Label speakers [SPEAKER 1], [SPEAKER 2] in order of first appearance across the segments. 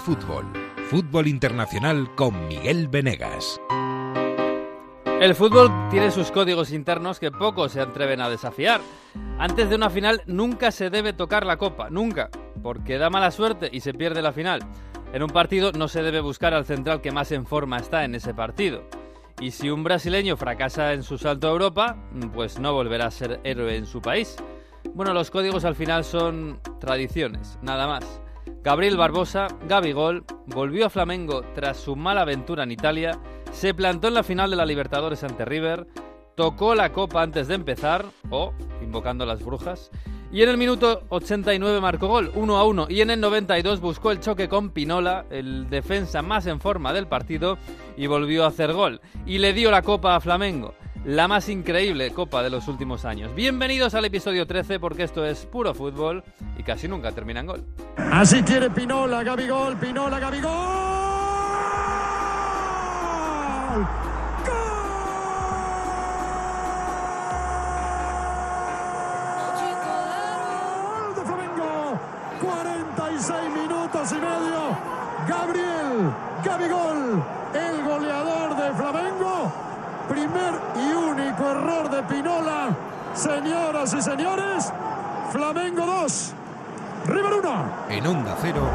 [SPEAKER 1] Fútbol. Fútbol Internacional con Miguel Venegas.
[SPEAKER 2] El fútbol tiene sus códigos internos que pocos se atreven a desafiar. Antes de una final nunca se debe tocar la copa, nunca, porque da mala suerte y se pierde la final. En un partido no se debe buscar al central que más en forma está en ese partido. Y si un brasileño fracasa en su salto a Europa, pues no volverá a ser héroe en su país. Bueno, los códigos al final son tradiciones, nada más. Gabriel Barbosa, Gabigol, volvió a Flamengo tras su mala aventura en Italia, se plantó en la final de la Libertadores ante River, tocó la copa antes de empezar, o invocando las brujas, y en el minuto 89 marcó gol, 1 a 1, y en el 92 buscó el choque con Pinola, el defensa más en forma del partido, y volvió a hacer gol, y le dio la copa a Flamengo la más increíble copa de los últimos años. Bienvenidos al episodio 13 porque esto es puro fútbol y casi nunca termina en gol.
[SPEAKER 3] Así quiere Pinola, Gabigol, Pinola, Gabigol. ¡Gol de Flamengo! 46 minutos y medio. Gabriel Gabigol, el goleador de Flamengo. Primer y único error de Pinola. Señoras y señores, Flamengo 2, River 1.
[SPEAKER 1] En Onda Cero.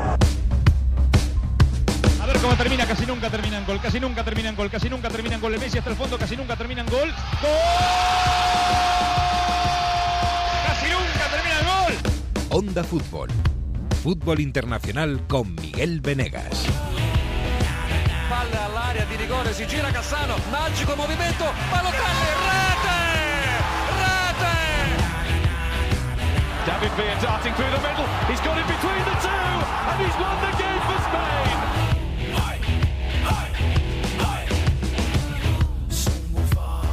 [SPEAKER 4] A ver cómo termina, casi nunca termina en gol, casi nunca termina en gol, casi nunca termina en gol. El Messi hasta el fondo, casi nunca termina en gol. ¡Gol! ¡Casi nunca termina en gol!
[SPEAKER 1] Onda Fútbol. Fútbol Internacional con Miguel Venegas.
[SPEAKER 5] Palla all'area di rigore, si gira Cassano, magico movimento, Balotelli, rete! Rete!
[SPEAKER 4] David Villa darting through the middle. He's got it between the two, and he's won the game for Spain.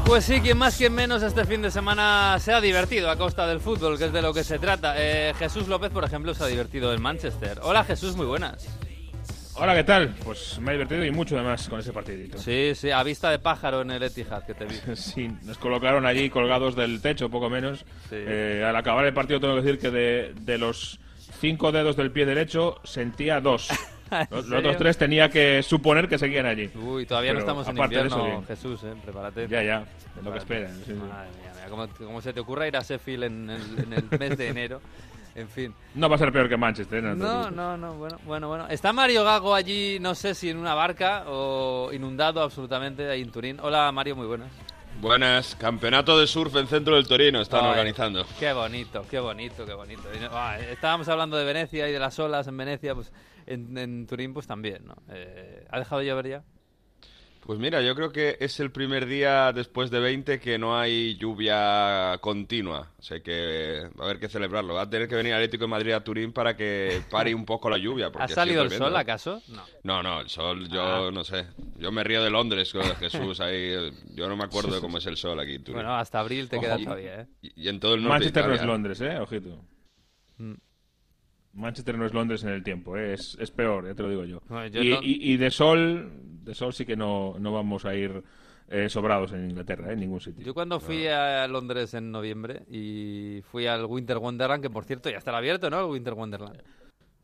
[SPEAKER 2] Pues sí, quien más, quien menos este fin de semana se ha divertido a costa del fútbol, que es de lo que se trata. Eh, Jesús López, por ejemplo, se ha divertido en Manchester. Hola Jesús, muy buenas.
[SPEAKER 6] Hola, ¿qué tal? Pues me he divertido y mucho además con ese partidito.
[SPEAKER 2] Sí, sí, a vista de pájaro en el Etihad, que te vi.
[SPEAKER 6] Sí, nos colocaron allí colgados del techo, poco menos.
[SPEAKER 2] Sí.
[SPEAKER 6] Eh, al acabar el partido tengo que decir que de, de los cinco dedos del pie derecho sentía dos.
[SPEAKER 2] ¿En
[SPEAKER 6] Los, los otros tres tenía que suponer que seguían allí.
[SPEAKER 2] Uy, todavía no
[SPEAKER 6] Pero
[SPEAKER 2] estamos en
[SPEAKER 6] aparte de eso,
[SPEAKER 2] invierno,
[SPEAKER 6] bien.
[SPEAKER 2] Jesús, eh, prepárate.
[SPEAKER 6] Ya, ya, es lo que esperan. sí, sí.
[SPEAKER 2] Madre mía, mira, ¿cómo, cómo se te ocurra ir a Sheffield en el, en el mes de enero? En fin.
[SPEAKER 6] No va a ser peor que Manchester. No, te
[SPEAKER 2] No,
[SPEAKER 6] preocupes.
[SPEAKER 2] no, no, bueno, bueno, bueno. Está Mario Gago allí, no sé si en una barca o inundado absolutamente ahí en Turín. Hola Mario, muy buenas.
[SPEAKER 7] Buenas, campeonato de surf en centro del Torino están
[SPEAKER 2] Ay,
[SPEAKER 7] organizando.
[SPEAKER 2] Qué bonito, qué bonito, qué bonito. No- ah, estábamos hablando de Venecia y de las olas en Venecia, pues en, en Turín pues también, ¿no? Eh, ¿Ha dejado de llover ya?
[SPEAKER 7] Pues mira, yo creo que es el primer día después de 20 que no hay lluvia continua. O sea que va a haber que celebrarlo. Va a tener que venir Atlético de Madrid a Turín para que pare un poco la lluvia. porque
[SPEAKER 2] ¿Ha salido el sol acaso? No.
[SPEAKER 7] No, no, el sol, yo
[SPEAKER 2] Ah.
[SPEAKER 7] no sé. Yo me río de Londres con Jesús ahí. Yo no me acuerdo de cómo es el sol aquí en Turín.
[SPEAKER 2] Bueno, hasta abril te
[SPEAKER 7] Ojo,
[SPEAKER 2] queda
[SPEAKER 7] y-
[SPEAKER 2] todavía, ¿eh?
[SPEAKER 7] Y, y en todo el norte
[SPEAKER 6] Manchester no es. Londres, ¿eh? Ojito.
[SPEAKER 2] Mm.
[SPEAKER 6] Manchester no es Londres en el tiempo, ¿eh? es, es peor, ya te lo digo yo.
[SPEAKER 2] Bueno, yo
[SPEAKER 6] y,
[SPEAKER 2] no-
[SPEAKER 6] y- y de sol, de sol sí que no, no vamos a ir eh, sobrados en Inglaterra, ¿eh? en ningún sitio.
[SPEAKER 2] Yo cuando fui a Londres en noviembre y fui al Winter Wonderland, que por cierto ya estará abierto, ¿no? El Winter Wonderland.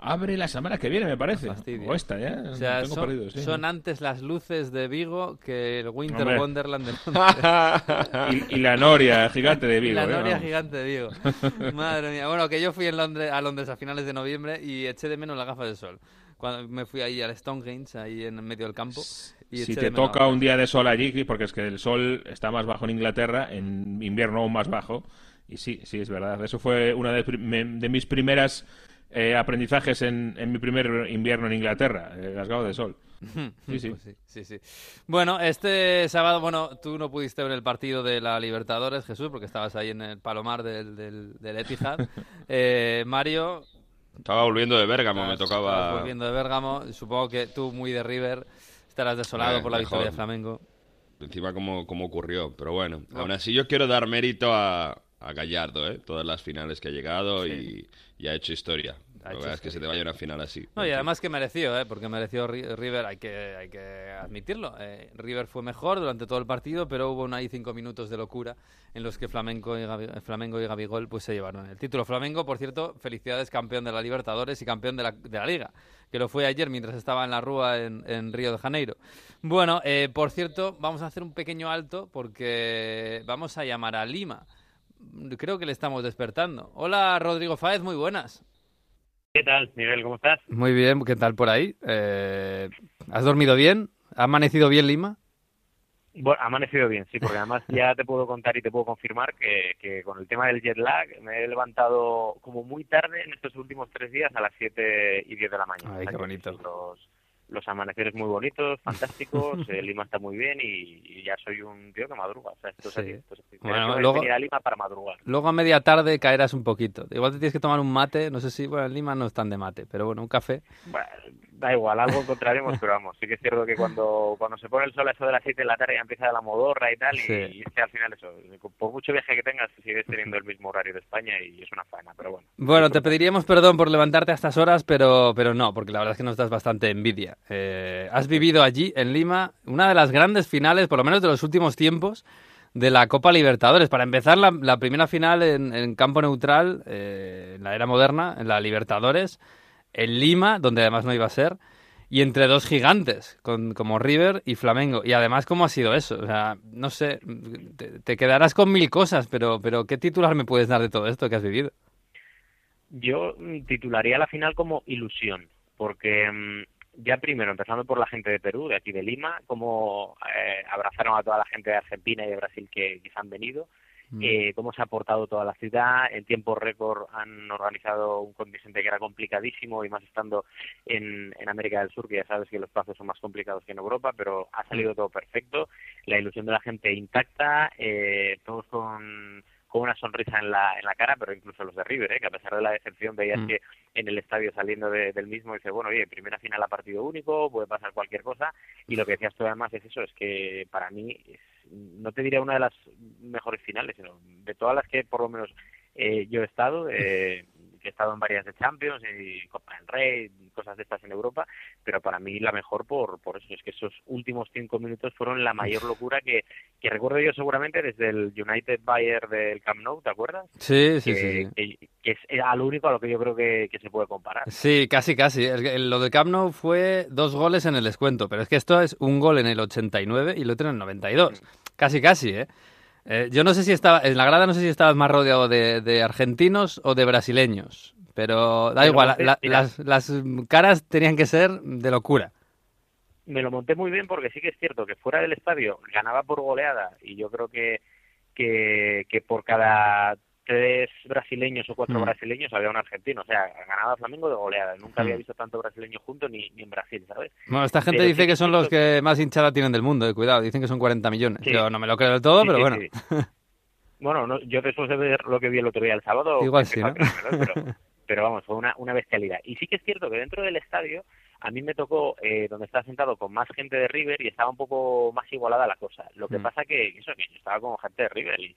[SPEAKER 6] Abre la semana que viene, me parece.
[SPEAKER 2] Fastidio.
[SPEAKER 6] O esta, ¿ya?
[SPEAKER 2] O sea,
[SPEAKER 6] Tengo
[SPEAKER 2] son,
[SPEAKER 6] perdido, sí.
[SPEAKER 2] son antes las luces de Vigo que el Winter
[SPEAKER 6] Hombre.
[SPEAKER 2] Wonderland de Londres.
[SPEAKER 6] y, y la noria gigante de
[SPEAKER 2] Y
[SPEAKER 6] Vigo.
[SPEAKER 2] la
[SPEAKER 6] ¿eh?
[SPEAKER 2] noria gigante de Vigo. Madre mía. Bueno, que yo fui en Londres, a Londres a finales de noviembre y eché de menos las gafas de sol. Cuando me fui ahí al Stonehenge, ahí en medio del campo. Y
[SPEAKER 6] Si te toca un día de sol allí, porque es que el sol está más bajo en Inglaterra, en invierno aún más bajo. Y sí, sí, es verdad. Eso fue una de, de mis primeras eh, aprendizajes en, en mi primer invierno en Inglaterra, eh, gafas de sol. Sí, sí.
[SPEAKER 2] Pues sí, sí, sí. Bueno, este sábado, bueno, tú no pudiste ver el partido de la Libertadores, Jesús, porque estabas ahí en el palomar del, del, del Etihad. Eh, Mario,
[SPEAKER 7] Estaba volviendo de Bérgamo, me tocaba...
[SPEAKER 2] volviendo de Bérgamo. Supongo que tú, muy de River, estarás desolado
[SPEAKER 7] Eh,
[SPEAKER 2] por la
[SPEAKER 7] mejor.
[SPEAKER 2] victoria de Flamengo.
[SPEAKER 7] Encima como, como ocurrió, pero bueno, aún así yo quiero dar mérito a, a Gallardo, ¿eh? Todas las finales que ha llegado y, y ha hecho historia. La verdad es que se te vaya una final así.
[SPEAKER 2] No, y además que mereció, ¿eh? porque mereció River, hay que, hay que admitirlo. Eh, River fue mejor durante todo el partido, pero hubo ahí cinco minutos de locura en los que Flamengo y, Flamengo y Gabigol pues, se llevaron el título. Flamengo, por cierto, felicidades, campeón de la Libertadores y campeón de la, de la Liga, que lo fue ayer mientras estaba en la Rúa en, en Río de Janeiro. Bueno, eh, por cierto, vamos a hacer un pequeño alto porque vamos a llamar a Lima. Creo que le estamos despertando. Hola, Rodrigo Fáez, muy buenas.
[SPEAKER 8] ¿Qué tal, Miguel? ¿Cómo estás?
[SPEAKER 2] Muy bien, ¿qué tal por ahí? Eh, ¿Has dormido bien? ¿Ha amanecido bien Lima?
[SPEAKER 8] Bueno, ha amanecido bien, sí, porque además ya te puedo contar y te puedo confirmar que, con el tema del jet lag me he levantado como muy tarde en estos últimos tres días a las 7 y 10 de la mañana.
[SPEAKER 2] Ay, qué bonito
[SPEAKER 8] los amaneceres muy bonitos, fantásticos, el Lima está muy bien y, ya soy un tío que madruga. O sea, esto es así, Bueno,
[SPEAKER 2] luego,
[SPEAKER 8] venir a Lima para madrugar.
[SPEAKER 2] Luego a media tarde caerás un poquito. Igual te tienes que tomar un mate, no sé si, bueno, en Lima no están de mate, pero bueno, un café.
[SPEAKER 8] Bueno, da igual, algo encontraremos, pero vamos, sí que es cierto que cuando, cuando se pone el sol a eso de las 7 de la tarde ya empieza la modorra y tal, y, es que al final eso, por mucho viaje que tengas, sigues teniendo el mismo horario de España y es una faena, pero bueno.
[SPEAKER 2] Bueno, te pediríamos perdón por levantarte a estas horas, pero, pero no, porque la verdad es que nos das bastante envidia. Eh, has vivido allí, en Lima, una de las grandes finales, por lo menos de los últimos tiempos, de la Copa Libertadores. Para empezar, la, primera final en, campo neutral, eh, en la era moderna, en la Libertadores en Lima, donde además no iba a ser, y entre dos gigantes, con, como River y Flamengo. Y además, ¿cómo ha sido eso? O sea, no sé, te, quedarás con mil cosas, pero, pero ¿qué titular me puedes dar de todo esto que has vivido?
[SPEAKER 8] Yo mm, titularía la final como ilusión, porque mm, ya primero, empezando por la gente de Perú, de aquí de Lima, como eh, abrazaron a toda la gente de Argentina y de Brasil que quizá han venido, Mm. eh, cómo se ha aportado toda la ciudad. En tiempo récord han organizado un contingente que era complicadísimo y más estando en, en América del Sur, que ya sabes que los plazos son más complicados que en Europa, pero ha salido mm. todo perfecto. La ilusión de la gente intacta, eh, todos con con una sonrisa en la, en la cara, pero incluso los de River, ¿eh? que a pesar de la decepción veías mm. que en el estadio saliendo del mismo dice, bueno, oye, primera final a partido único, puede pasar cualquier cosa, y lo que decías tú además es eso, es que para mí, no te diría una de las mejores finales, sino de todas las que por lo menos eh, yo he estado, eh, he estado en varias de Champions y Copa del Rey, cosas de estas en Europa, pero para mí la mejor por, por eso, es que esos últimos cinco minutos fueron la mayor locura que, que recuerdo yo seguramente desde el United Bayern del Camp Nou, ¿te acuerdas?
[SPEAKER 2] Sí, sí, sí.
[SPEAKER 8] Que, es lo único a lo que yo creo que, se puede comparar.
[SPEAKER 2] Sí, casi, casi. Lo del Camp Nou fue dos goles en el descuento, pero es que esto es un gol en el 89 y el otro en el 92. Casi, casi, ¿eh? Eh, yo no sé si estaba, en la grada no sé si estabas más rodeado de, argentinos o de brasileños, pero da igual, las, las caras tenían que ser de locura.
[SPEAKER 8] Me lo monté muy bien porque sí que es cierto que fuera del estadio ganaba por goleada y yo creo que, que, que por cada tres brasileños o cuatro mm. brasileños había un argentino. O sea, ganaba Flamengo de goleada. Nunca había mm. visto tanto brasileño junto ni, ni en Brasil, ¿sabes?
[SPEAKER 2] Bueno, esta gente dice que son los que más hinchada tienen del mundo, eh, cuidado. Dicen que son 40 millones. Yo no me lo creo del todo, pero bueno.
[SPEAKER 8] bueno, no, yo después de ver lo que vi el otro día el sábado...
[SPEAKER 2] Igual sí, ¿no?
[SPEAKER 8] pero, vamos, fue una, una bestialidad. Y sí que es cierto que dentro del estadio a mí me tocó eh, donde estaba sentado con más gente de River y estaba un poco más igualada la cosa. Lo que mm. pasa que eso que yo estaba con gente de River y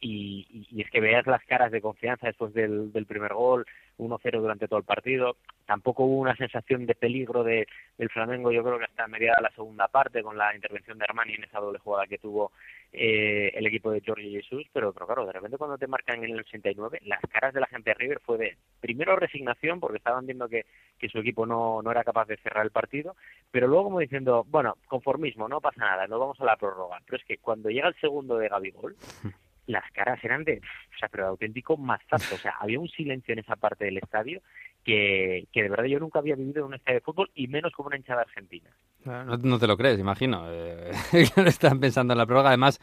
[SPEAKER 8] y, y, es que veas las caras de confianza después del, primer gol, 1-0 durante todo el partido. Tampoco hubo una sensación de peligro de, del Flamengo, yo creo que hasta mediada la segunda parte, con la intervención de Armani en esa doble jugada que tuvo eh, el equipo de Jorge Jesús, pero, pero claro, de repente cuando te marcan en el 89, las caras de la gente de River fue de, primero resignación, porque estaban viendo que, que su equipo no, no era capaz de cerrar el partido, pero luego como diciendo, bueno, conformismo, no pasa nada, no vamos a la prórroga. Pero es que cuando llega el segundo de Gabigol, las caras eran de, o sea, pero de auténtico mazazo. O sea, había un silencio en esa parte del estadio que, que de verdad yo nunca había vivido en un estadio de fútbol y menos como una hinchada argentina.
[SPEAKER 2] No, te lo crees, imagino. Eh, están pensando en la prórroga. Además,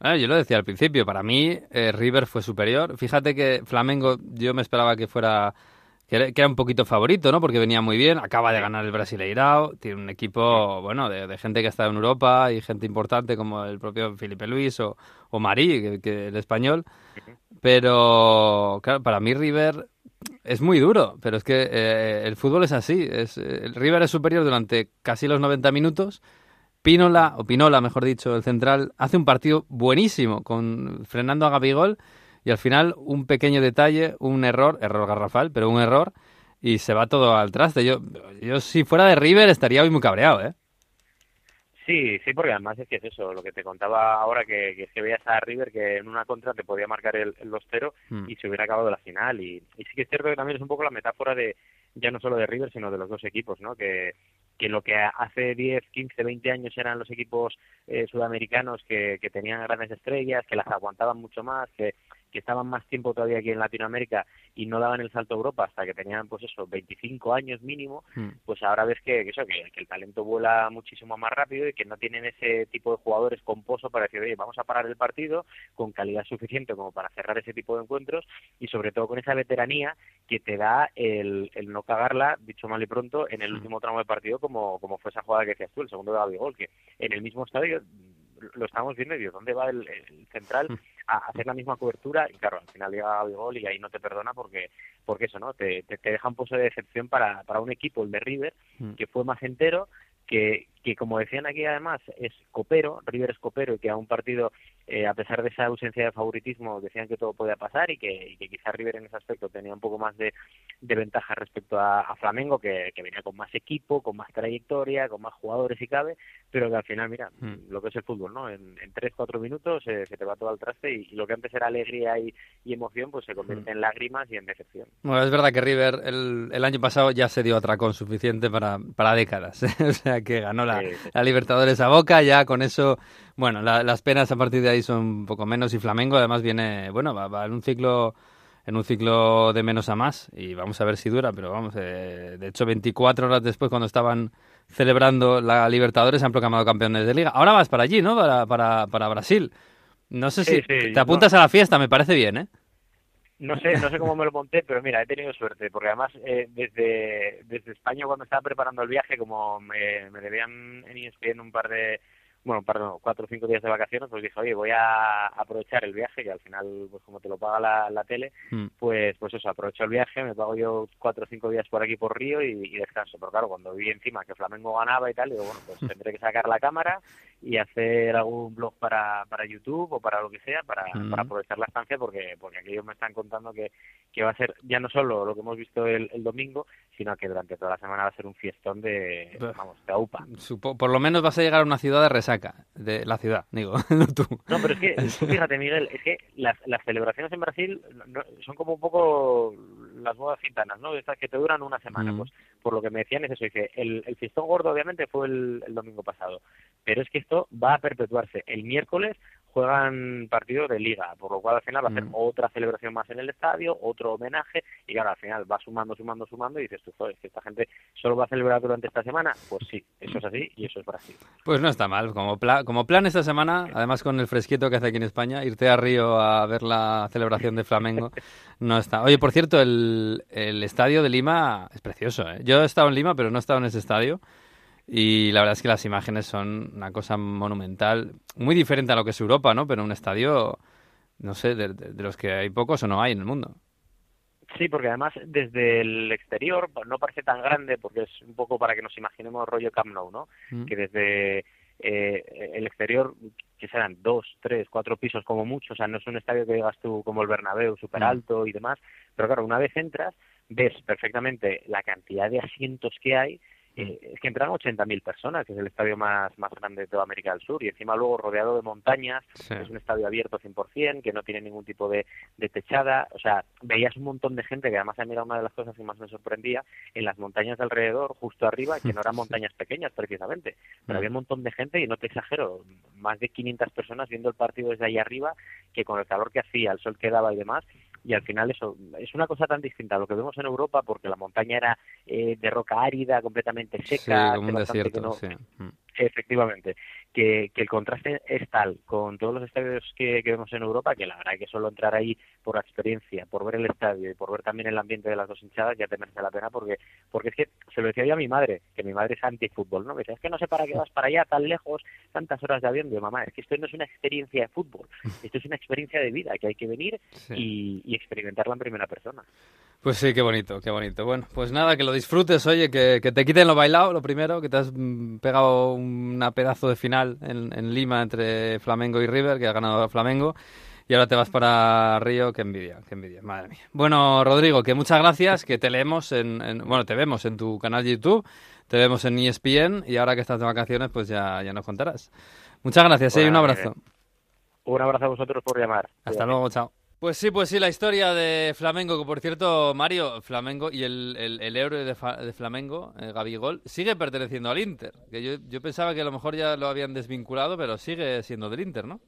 [SPEAKER 2] yo lo decía al principio, para mí eh, River fue superior. Fíjate que Flamengo yo me esperaba que fuera que era, un poquito favorito, ¿no? Porque venía muy bien, acaba de ganar el Brasileirao, tiene un equipo, bueno, de, gente que ha estado en Europa y gente importante como el propio Felipe Luis o, o Marí, que, el español. Pero, claro, para mí River es muy duro, pero es que eh, el fútbol es así. Es, el River es superior durante casi los 90 minutos. Pinola, o Pinola, mejor dicho, el central, hace un partido buenísimo, con frenando a Gabigol y al final un pequeño detalle, un error, error garrafal, pero un error, y se va todo al traste. Yo, yo si fuera de River estaría hoy muy cabreado, ¿eh?
[SPEAKER 8] Sí, sí, porque además es que es eso, lo que te contaba ahora, que, que es que veías a River que en una contra te podía marcar el, el 2-0
[SPEAKER 2] Mm.
[SPEAKER 8] y se hubiera acabado la final. Y, y sí que es cierto que también es un poco la metáfora de, ya no solo de River, sino de los dos equipos, ¿no? Que, que lo que hace 10, 15, 20 años eran los equipos eh, sudamericanos que, que tenían grandes estrellas, que las aguantaban mucho más, que, que estaban más tiempo todavía aquí en Latinoamérica y no daban el salto a Europa hasta que tenían, pues eso, 25 años mínimo,
[SPEAKER 2] Mm.
[SPEAKER 8] pues ahora ves que, que eso, que, que el talento vuela muchísimo más rápido y que no tienen ese tipo de jugadores con pozo para decir, oye, vamos a parar el partido con calidad suficiente como para cerrar ese tipo de encuentros y sobre todo con esa veteranía que te da el, el no cagarla, dicho mal y pronto, en el último tramo del partido como, como fue esa jugada que decías tú, el segundo de Gabigol, que en el mismo estadio lo estábamos viendo y digo, ¿dónde va el, el central a hacer la misma cobertura? Y claro, al final llega Gabigol y ahí no te perdona porque porque eso, ¿no? Te, te, te deja un pozo de decepción para, para un equipo, el de River,
[SPEAKER 2] Mm.
[SPEAKER 8] que fue más entero, que, que como decían aquí además es copero, River es copero y que a un partido, eh, a pesar de esa ausencia de favoritismo, decían que todo podía pasar y que, y que quizás River en ese aspecto tenía un poco más de, de ventaja respecto a, a Flamengo, que, que venía con más equipo, con más trayectoria, con más jugadores y cabe, pero que al final, mira,
[SPEAKER 2] Mm.
[SPEAKER 8] lo que es el fútbol, ¿no? En, en 3-4 minutos eh, se te va todo al traste y, y lo que antes era alegría y, y emoción, pues se convierte en lágrimas y en decepción.
[SPEAKER 2] Bueno, es verdad que River el, el año pasado ya se dio atracón suficiente para, para décadas. o sea, que ganó la,
[SPEAKER 8] Sí, sí.
[SPEAKER 2] la Libertadores a Boca, ya con eso, bueno, la- las penas a partir de ahí son un poco menos y Flamengo además viene, bueno, va, va en un ciclo en un ciclo de menos a más y vamos a ver si dura, pero vamos, eh, de hecho 24 horas después cuando estaban celebrando la Libertadores han proclamado campeones de liga. Ahora vas para allí, ¿no? Para, para, para Brasil. No sé
[SPEAKER 8] Sí,
[SPEAKER 2] si
[SPEAKER 8] sí,
[SPEAKER 2] te apuntas a la fiesta, me parece bien, ¿eh?
[SPEAKER 8] No sé, no sé cómo me lo monté, pero mira, he tenido suerte, porque además eh, desde, desde España cuando estaba preparando el viaje, como me, me debían en ESPN un par de, bueno, no, cuatro o cinco días de vacaciones, pues dije, oye, voy a aprovechar el viaje, que al final, pues como te lo paga la, la tele,
[SPEAKER 2] Mm.
[SPEAKER 8] pues pues eso, aprovecho el viaje, me pago yo cuatro o cinco días por aquí por Río y, y descanso. Pero claro, cuando vi encima que Flamengo ganaba y tal, digo, bueno, pues tendré que sacar la cámara y hacer algún blog para, para YouTube o para lo que sea, para,
[SPEAKER 2] Mm.
[SPEAKER 8] para aprovechar la estancia, porque porque aquellos me están contando que, que va a ser ya no solo lo que hemos visto el, el domingo, sino que durante toda la semana va a ser un fiestón de, vamos, de aupa.
[SPEAKER 2] Supo- por lo menos vas a llegar a una ciudad de resaca, de la ciudad, digo, no tú.
[SPEAKER 8] No, pero es que, fíjate, Miguel, es que las, las celebraciones en Brasil no- son como un poco las bodas gitanas, ¿no? Estas que te duran una semana.
[SPEAKER 2] Mm.
[SPEAKER 8] Pues por lo que me decían es eso, dice, el, el fiestón gordo obviamente fue el, el domingo pasado, pero es que esto va a perpetuarse. El miércoles juegan partido de liga, por lo cual al final va a ser
[SPEAKER 2] Mm.
[SPEAKER 8] otra celebración más en el estadio, otro homenaje, y claro, al final va sumando, sumando, sumando, y dices tú, joder, es que esta gente solo va a celebrar durante esta semana. Pues sí, eso es así, y eso es Brasil.
[SPEAKER 2] Pues no está mal, como, pla- como plan esta semana, además con el fresquito que hace aquí en España, irte a Río a ver la celebración de Flamengo, no está. Oye, por cierto, el, el estadio de Lima es precioso, ¿eh? Yo he estado en Lima, pero no he estado en ese estadio. Y la verdad es que las imágenes son una cosa monumental, muy diferente a lo que es Europa, ¿no? Pero un estadio, no sé, de, de- los que hay pocos o no hay en el mundo.
[SPEAKER 8] Sí, porque además desde el exterior no parece tan grande, porque es un poco para que nos imaginemos rollo Camp Nou, ¿no?
[SPEAKER 2] Mm.
[SPEAKER 8] Que desde eh, el exterior, que serán dos, tres, cuatro pisos como mucho, o sea, no es un estadio que digas tú como el Bernabéu, súper alto y demás, pero claro, una vez entras, ves perfectamente la cantidad de asientos que hay, eh, es que entran 80.000 personas, que es el estadio más, más grande de toda América del Sur, y encima luego rodeado de montañas,
[SPEAKER 2] Sí.
[SPEAKER 8] es un estadio abierto 100%, que no tiene ningún tipo de, de techada, o sea, veías un montón de gente, que además a mí era una de las cosas que más me sorprendía, en las montañas de alrededor, justo arriba, que no eran montañas pequeñas precisamente, pero
[SPEAKER 2] Mm.
[SPEAKER 8] había un montón de gente, y no te exagero, más de 500 personas viendo el partido desde ahí arriba, que con el calor que hacía, el sol que daba y demás, y al final eso es una cosa tan distinta a lo que vemos en Europa, porque la montaña era eh, de roca árida, completamente
[SPEAKER 2] Sí,
[SPEAKER 8] seca,
[SPEAKER 2] como un desierto,
[SPEAKER 8] no-
[SPEAKER 2] sí.
[SPEAKER 8] Efectivamente, que, que el contraste es tal con todos los estadios que, que vemos en Europa que la verdad que solo entrar ahí por la experiencia, por ver el estadio y por ver también el ambiente de las dos hinchadas ya te merece la pena porque porque es que se lo decía yo a mi madre, que mi madre es anti-fútbol, ¿no? Me decía, es que no sé para qué vas para allá tan lejos, tantas horas de avión. Digo, mamá, es que esto no es una experiencia de fútbol, esto es una experiencia de vida que hay que venir
[SPEAKER 2] Sí.
[SPEAKER 8] y, y experimentarla en primera persona.
[SPEAKER 2] Pues sí, qué bonito, qué bonito. Bueno, pues nada, que lo disfrutes, oye, que, que te quiten lo bailado, lo primero, que te has mm, pegado una pedazo de final en, en Lima entre Flamengo y River, que ha ganado Flamengo. y ahora te vas para Río, qué envidia, qué envidia, madre mía. Bueno, Rodrigo, que muchas gracias, que te leemos en, bueno, te vemos en tu canal de YouTube, te vemos en ESPN y ahora que estás de vacaciones, pues ya, ya nos contarás. Muchas gracias, ¿eh? y un abrazo.
[SPEAKER 8] Un abrazo a vosotros por llamar.
[SPEAKER 2] Hasta luego, chao. Pues sí, pues sí, la historia de Flamengo, que por cierto, Mario, Flamengo y el, el, héroe de, de Flamengo, eh, Gabigol, sigue perteneciendo al Inter. Que yo, yo pensaba que a lo mejor ya lo habían desvinculado, pero sigue siendo del Inter, ¿no?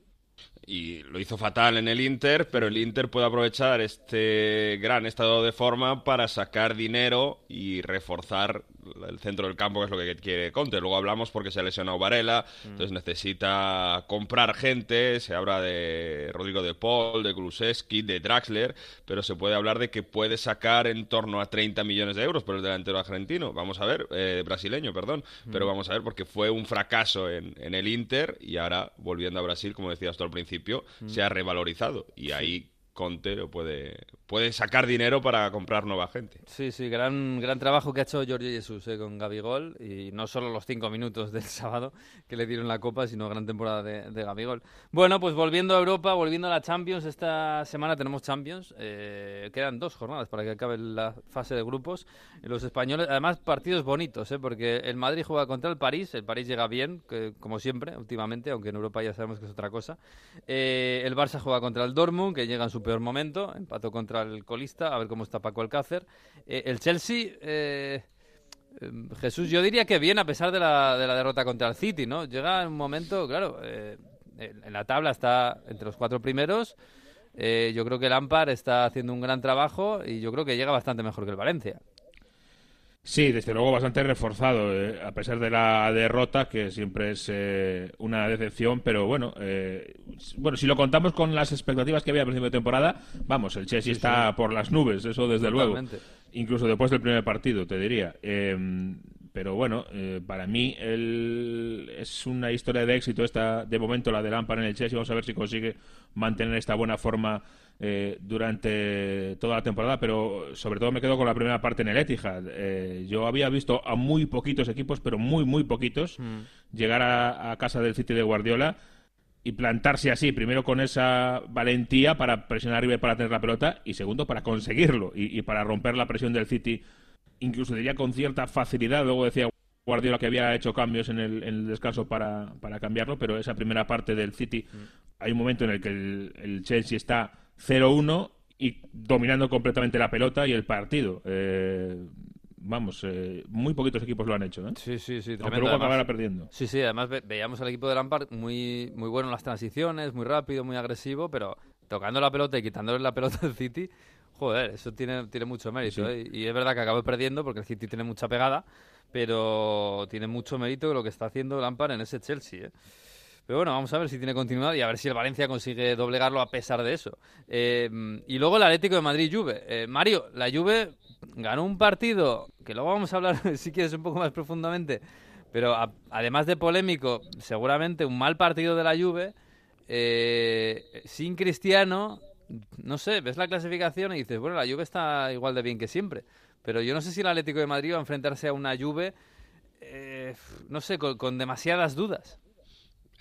[SPEAKER 7] y lo hizo fatal en el Inter, pero el Inter puede aprovechar este gran estado de forma para sacar dinero y reforzar el centro del campo, que es lo que quiere Conte. Luego hablamos porque se ha lesionado Varela, entonces necesita comprar gente, se habla de Rodrigo de Paul, de Kulusevski, de Draxler, pero se puede hablar de que puede sacar en torno a 30 millones de euros por el delantero argentino, vamos a ver, eh, brasileño, perdón, pero vamos a ver porque fue un fracaso en, en el Inter y ahora volviendo a Brasil, como decías tú al principio, se ha revalorizado. Y ahí Conte puede, puede sacar dinero para comprar nueva gente.
[SPEAKER 2] Sí, sí, gran, gran trabajo que ha hecho Jorge Jesús eh, con Gabigol y no solo los cinco minutos del sábado que le dieron la copa, sino gran temporada de, de Gabigol. Bueno, pues volviendo a Europa, volviendo a la Champions, esta semana tenemos Champions, eh, quedan dos jornadas para que acabe la fase de grupos. Los españoles, además partidos bonitos, eh, porque el Madrid juega contra el París, el París llega bien, como siempre, últimamente, aunque en Europa ya sabemos que es otra cosa. el Barça juega contra el Dortmund, que llega en su peor momento, empató contra el colista, a ver cómo está Paco Alcácer. Eh, el Chelsea, eh, em, Jesús, yo diría que bien a pesar de la, de la derrota contra el City, ¿no? Llega un momento, claro, eh, en la tabla está entre los cuatro primeros. yo creo que el Ampar está haciendo un gran trabajo y yo creo que llega bastante mejor que el Valencia.
[SPEAKER 6] Sí, desde luego bastante reforzado, eh, a pesar de la derrota, que siempre es eh, una decepción, pero bueno, eh, bueno, si lo contamos con las expectativas que había al principio de temporada, vamos, el Chelsea está por las nubes, eso desde luego, incluso después del primer partido, te diría. Pero bueno, para mí es una historia de éxito esta, de momento la de Lampard en el Chelsea, vamos a ver si consigue mantener esta buena forma eh, durante toda la temporada, pero sobre todo me quedo con la primera parte en el Etihad. Eh, yo había visto a muy poquitos equipos, pero muy, muy poquitos, mm. llegar a, casa del City de Guardiola y plantarse así, primero con esa valentía para presionar arriba y para tener la pelota, y segundo para conseguirlo y, para romper la presión del City, incluso diría con cierta facilidad. Luego decía Guardiola que había hecho cambios en el, descanso para, cambiarlo, pero esa primera parte del City, mm. hay un momento en el que el Chelsea está 0-1 y dominando completamente la pelota y el partido. Eh, vamos, eh, muy poquitos equipos lo han hecho, ¿eh?
[SPEAKER 2] Sí, sí, sí.
[SPEAKER 6] Aunque luego acabará perdiendo.
[SPEAKER 2] Sí, sí, además veíamos al equipo de Lampard muy, muy bueno en las transiciones, muy rápido, muy agresivo, pero tocando la pelota y quitándole la pelota al City, joder, eso tiene, tiene mucho mérito. ¿eh? Y es verdad que acabó perdiendo porque el City tiene mucha pegada, pero tiene mucho mérito lo que está haciendo Lampard en ese Chelsea, ¿eh? Pero bueno, vamos a ver si tiene continuidad y a ver si el Valencia consigue doblegarlo a pesar de eso. Eh, y luego el Atlético de Madrid-Juve. Eh, Mario, la Juve ganó un partido que luego vamos a hablar, si quieres, un poco más profundamente. Pero además de polémico, seguramente un mal partido de la Juve. Eh, sin Cristiano, no sé, ves la clasificación y dices, bueno, la Juve está igual de bien que siempre. Pero yo no sé si el Atlético de Madrid va a enfrentarse a una Juve, no sé, con demasiadas dudas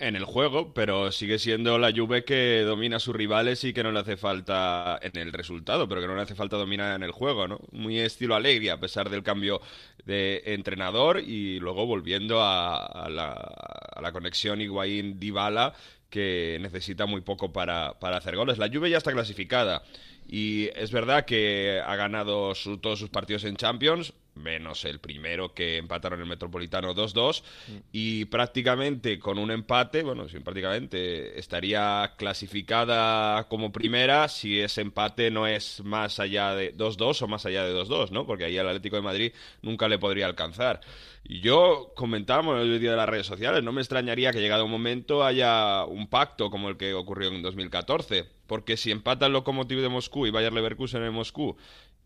[SPEAKER 7] en el juego, pero sigue siendo la Juve que domina a sus rivales y que no le hace falta en el resultado, pero que no le hace falta dominar en el juego, ¿no? Muy estilo alegre a pesar del cambio de entrenador y luego volviendo a, la, a la, conexión Higuaín-Dybala que necesita muy poco para, para hacer goles. La Juve ya está clasificada y es verdad que ha ganado todos sus partidos en Champions, menos el primero que empataron en el Metropolitano 2-2 mm. y prácticamente con un empate, bueno, sí, prácticamente estaría clasificada como primera si ese empate no es más allá de 2-2 o más allá de 2-2, ¿no? Porque ahí al Atlético de Madrid nunca le podría alcanzar. Y yo comentábamos el día de las redes sociales, no me extrañaría que llegado un momento haya un pacto como el que ocurrió en 2014, porque si empata el Lokomotiv de Moscú y Bayer Leverkusen en Moscú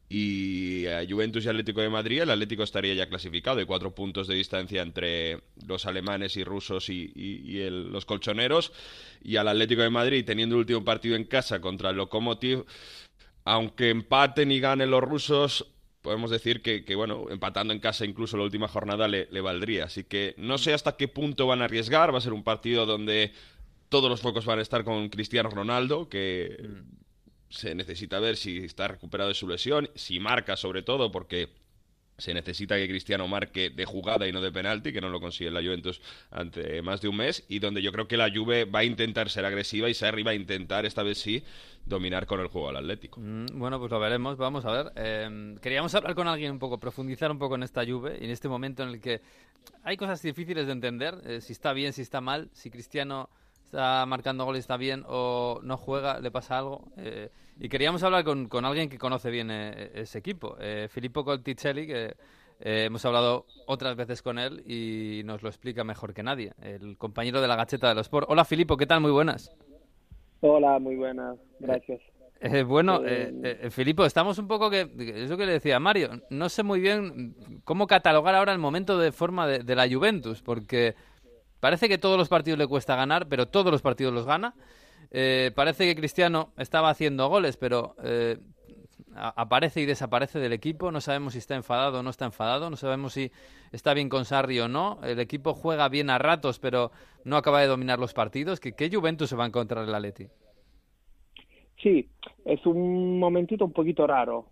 [SPEAKER 7] y a Juventus y Atlético de Madrid, el Atlético estaría ya clasificado. Hay cuatro puntos de distancia entre los alemanes y rusos y, los colchoneros. Y al Atlético de Madrid, teniendo el último partido en casa contra el Lokomotiv, aunque empaten y ganen los rusos, podemos decir que, bueno, empatando en casa incluso la última jornada le, le, valdría. Así que no sé hasta qué punto van a arriesgar. Va a ser un partido donde todos los focos van a estar con Cristiano Ronaldo, que
[SPEAKER 2] Mm.
[SPEAKER 7] Se necesita ver si está recuperado de su lesión, si marca sobre todo, porque se necesita que Cristiano marque de jugada y no de penalti, que no lo consigue la Juventus ante más de un mes, y donde yo creo que la Juve va a intentar ser agresiva y Sarri va a intentar, esta vez sí, dominar con el juego al Atlético.
[SPEAKER 2] Mm, Bueno, pues lo veremos, vamos a ver. Eh, queríamos hablar con alguien un poco, profundizar un poco en esta Juve y en este momento en el que hay cosas difíciles de entender, eh, si está bien, si está mal, si Cristiano está marcando goles, está bien o no juega, le pasa algo. eh, y queríamos hablar con, con alguien que conoce bien eh, ese equipo, eh, Filippo Colticelli, que eh, hemos hablado otras veces con él y nos lo explica mejor que nadie, el compañero de la Gacheta de los Sport. Hola Filippo, ¿qué tal? Muy buenas.
[SPEAKER 9] Hola, muy buenas, gracias.
[SPEAKER 2] Eh, bueno,
[SPEAKER 9] Eh,
[SPEAKER 2] eh, eh, Filipo, estamos un poco que, eso que le decía Mario, no sé muy bien cómo catalogar ahora el momento de forma de, de la Juventus, porque parece que todos los partidos le cuesta ganar, pero todos los partidos los gana. Eh, parece que Cristiano estaba haciendo goles, pero eh, aparece y desaparece del equipo. No sabemos si está enfadado o no está enfadado. No sabemos si está bien con Sarri o no. El equipo juega bien a ratos, pero no acaba de dominar los partidos. ¿Qué, qué Juventus se va a encontrar el Atleti?
[SPEAKER 9] Sí, es un momentito un poquito raro,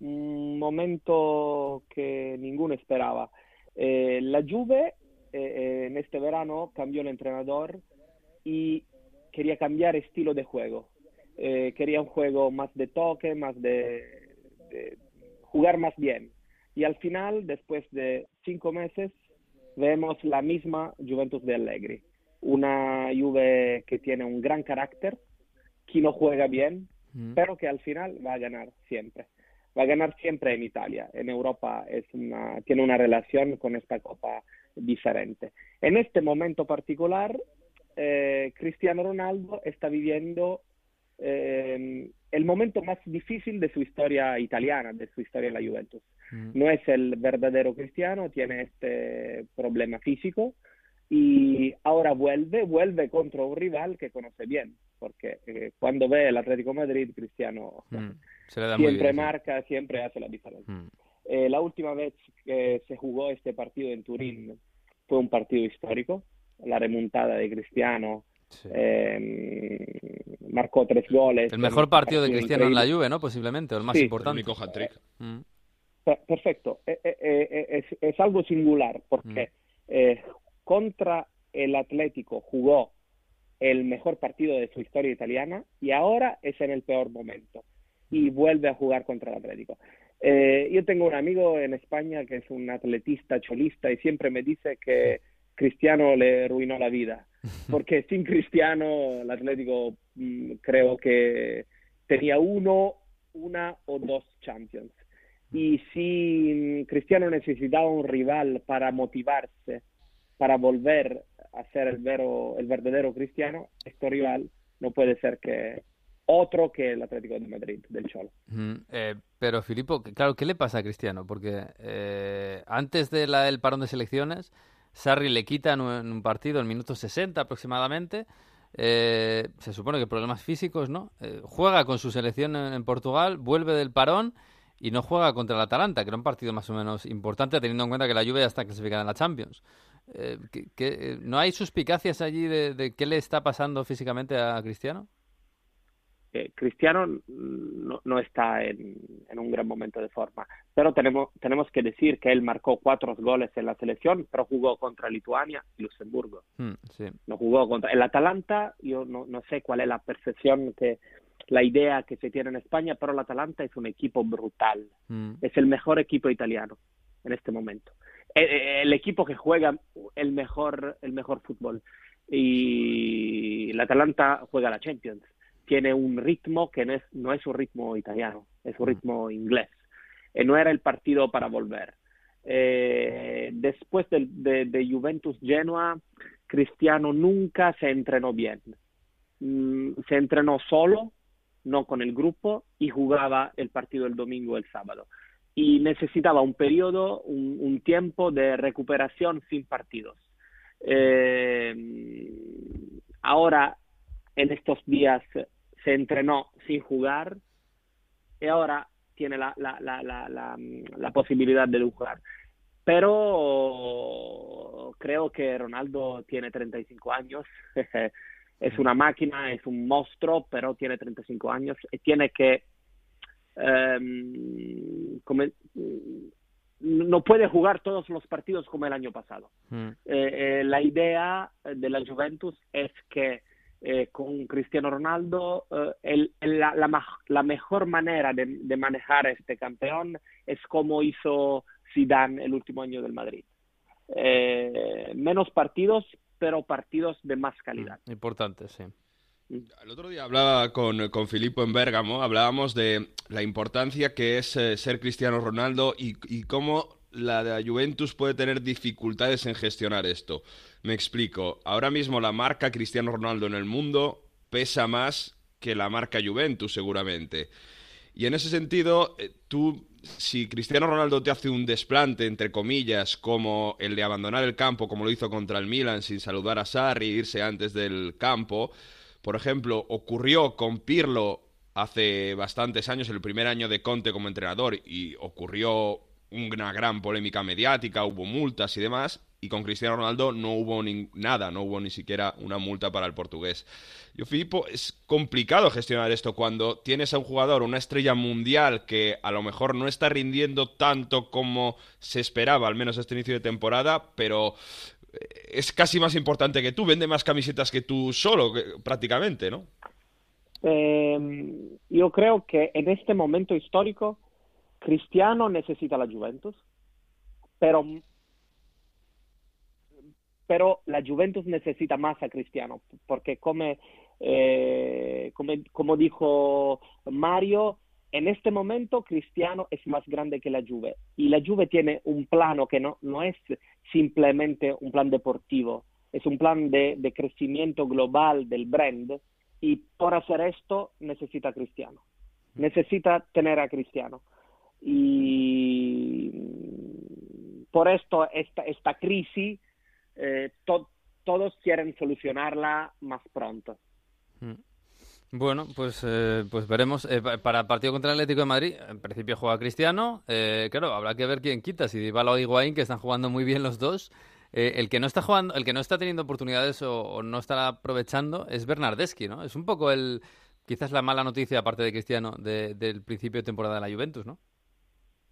[SPEAKER 9] un momento que ninguno esperaba. Eh, la Juve eh, eh, en este verano cambió el entrenador y quería cambiar estilo de juego. Eh, quería un juego más de toque, más de, de jugar más bien. Y al final, después de cinco meses, vemos la misma Juventus de Allegri. Una Juve que tiene un gran carácter, que no juega bien,
[SPEAKER 2] Mm.
[SPEAKER 9] pero que al final va a ganar siempre. Va a ganar siempre en Italia. En Europa es una, tiene una relación con esta copa diferente. En este momento particular, eh, Cristiano Ronaldo está viviendo eh, el momento más difícil de su historia italiana, de su historia en la Juventus.
[SPEAKER 2] Mm.
[SPEAKER 9] No es el verdadero Cristiano, tiene este problema físico y ahora vuelve, vuelve contra un rival que conoce bien, porque eh, cuando ve el Atlético Madrid, Cristiano
[SPEAKER 2] Mm, Se le da muy
[SPEAKER 9] siempre
[SPEAKER 2] bien, sí.
[SPEAKER 9] marca, siempre hace la diferencia.
[SPEAKER 2] Mm.
[SPEAKER 9] Eh, la última vez que se jugó este partido en Turín fue un partido histórico, la remontada de Cristiano,
[SPEAKER 2] Sí.
[SPEAKER 9] eh, marcó tres goles.
[SPEAKER 2] El mejor partido de Cristiano en la
[SPEAKER 9] increíble.
[SPEAKER 2] Juve, ¿no? Posiblemente, o el más
[SPEAKER 9] Sí.
[SPEAKER 7] El
[SPEAKER 2] importante.
[SPEAKER 7] único hat-trick.
[SPEAKER 2] Mm.
[SPEAKER 9] Per- Perfecto, Eh, eh, eh, es, es algo singular porque eh, contra el Atlético jugó el mejor partido de su historia italiana y ahora es en el peor momento y vuelve a jugar contra el Atlético. Eh, yo tengo un amigo en España que es un atletista cholista y siempre me dice que Cristiano le arruinó la vida porque sin Cristiano el Atlético mm, creo que tenía uno, una o dos Champions. Y si Cristiano necesitaba un rival para motivarse, para volver a ser el, vero, el verdadero Cristiano, este rival no puede ser que otro que el Atlético de Madrid, del Cholo.
[SPEAKER 2] Mm, eh, pero Filipo, claro, ¿qué le pasa a Cristiano? Porque eh, antes del el parón de selecciones, Sarri le quita en un, partido en minuto 60 aproximadamente. eh, se supone que problemas físicos, ¿no? Eh, juega con su selección en, Portugal, vuelve del parón y no juega contra el Atalanta, que era un partido más o menos importante, teniendo en cuenta que la Juve ya está clasificada en la Champions. Eh, ¿qué- qué- eh, ¿No hay suspicacias allí de qué le está pasando físicamente a Cristiano?
[SPEAKER 9] Eh, Cristiano no, no está en, en un gran momento de forma, pero tenemos, tenemos que decir que él marcó cuatro goles en la selección, pero jugó contra Lituania y Luxemburgo.
[SPEAKER 2] Mm, sí.
[SPEAKER 9] no jugó contra el Atalanta, yo no, no sé cuál es la percepción que la idea que se tiene en España, pero el Atalanta es un equipo brutal,
[SPEAKER 2] Mm.
[SPEAKER 9] es el mejor equipo italiano en este momento. El, el equipo que juega el mejor el mejor fútbol y el Atalanta juega la Champions. Tiene un ritmo que no es, no es un ritmo italiano, es un ritmo inglés. Eh, no era el partido para volver. Eh, después del- de, de Juventus Genoa, Cristiano nunca se entrenó bien. Mm, se entrenó solo, no con el grupo, y jugaba el partido el domingo o el sábado. Y necesitaba un periodo, un, un tiempo de recuperación sin partidos. Eh, ahora, en estos días, se entrenó sin jugar y ahora tiene la, la, la, la, la, la posibilidad de jugar. Pero creo que Ronaldo tiene 35 años es una máquina, es un monstruo, pero tiene 35 años y tiene que come- no puede jugar todos los partidos como el año pasado.
[SPEAKER 2] Mm.
[SPEAKER 9] Eh, eh, la idea de la Juventus es que eh, con Cristiano Ronaldo eh, el- el- la, la ma- la mejor manera de, de manejar a este campeón es como hizo Zidane el último año del Madrid. Eh, menos partidos, pero partidos de más calidad.
[SPEAKER 2] Importante, sí.
[SPEAKER 7] El otro día hablaba con, con Filippo en Bérgamo, hablábamos de la importancia que es eh, ser Cristiano Ronaldo y, y cómo la, la Juventus puede tener dificultades en gestionar esto. Me explico. Ahora mismo la marca Cristiano Ronaldo en el mundo pesa más que la marca Juventus, seguramente. Y en ese sentido, eh, tú, si Cristiano Ronaldo te hace un desplante, entre comillas, como el de abandonar el campo, como lo hizo contra el Milan, sin saludar a Sarri, irse antes del campo, por ejemplo, ocurrió con Pirlo hace bastantes años, el primer año de Conte como entrenador, y ocurrió una gran polémica mediática, hubo multas y demás, y con Cristiano Ronaldo no hubo ni nada, no hubo ni siquiera una multa para el portugués. Yo, Filippo, es complicado gestionar esto cuando tienes a un jugador, una estrella mundial que a lo mejor no está rindiendo tanto como se esperaba, al menos este inicio de temporada, pero eh, es casi más importante que tú, vende más camisetas que tú solo, que- prácticamente, ¿no?
[SPEAKER 9] Eh, yo creo que en este momento histórico Cristiano necesita la Juventus, pero, pero la Juventus necesita más a Cristiano, porque come, eh, como dijo Mario, en este momento Cristiano es más grande que la Juve y la Juve tiene un plano que no, no es simplemente un plan deportivo, es un plan de, de crecimiento global del brand y por hacer esto necesita Cristiano, necesita tener a Cristiano. Y por esto esta crisis eh, to- todos quieren solucionarla más pronto.
[SPEAKER 2] Mm. Bueno, pues, eh, pues veremos. Eh, pa- para el partido contra el Atlético de Madrid, en principio juega Cristiano. Eh, claro, habrá que ver quién quita, si Dybala o Higuaín, que están jugando muy bien los dos. El que no está jugando, el que no está teniendo oportunidades o, no está aprovechando es Bernardeschi, ¿no? Es un poco el, quizás la mala noticia, aparte de Cristiano, de- del principio de temporada de la Juventus, ¿no?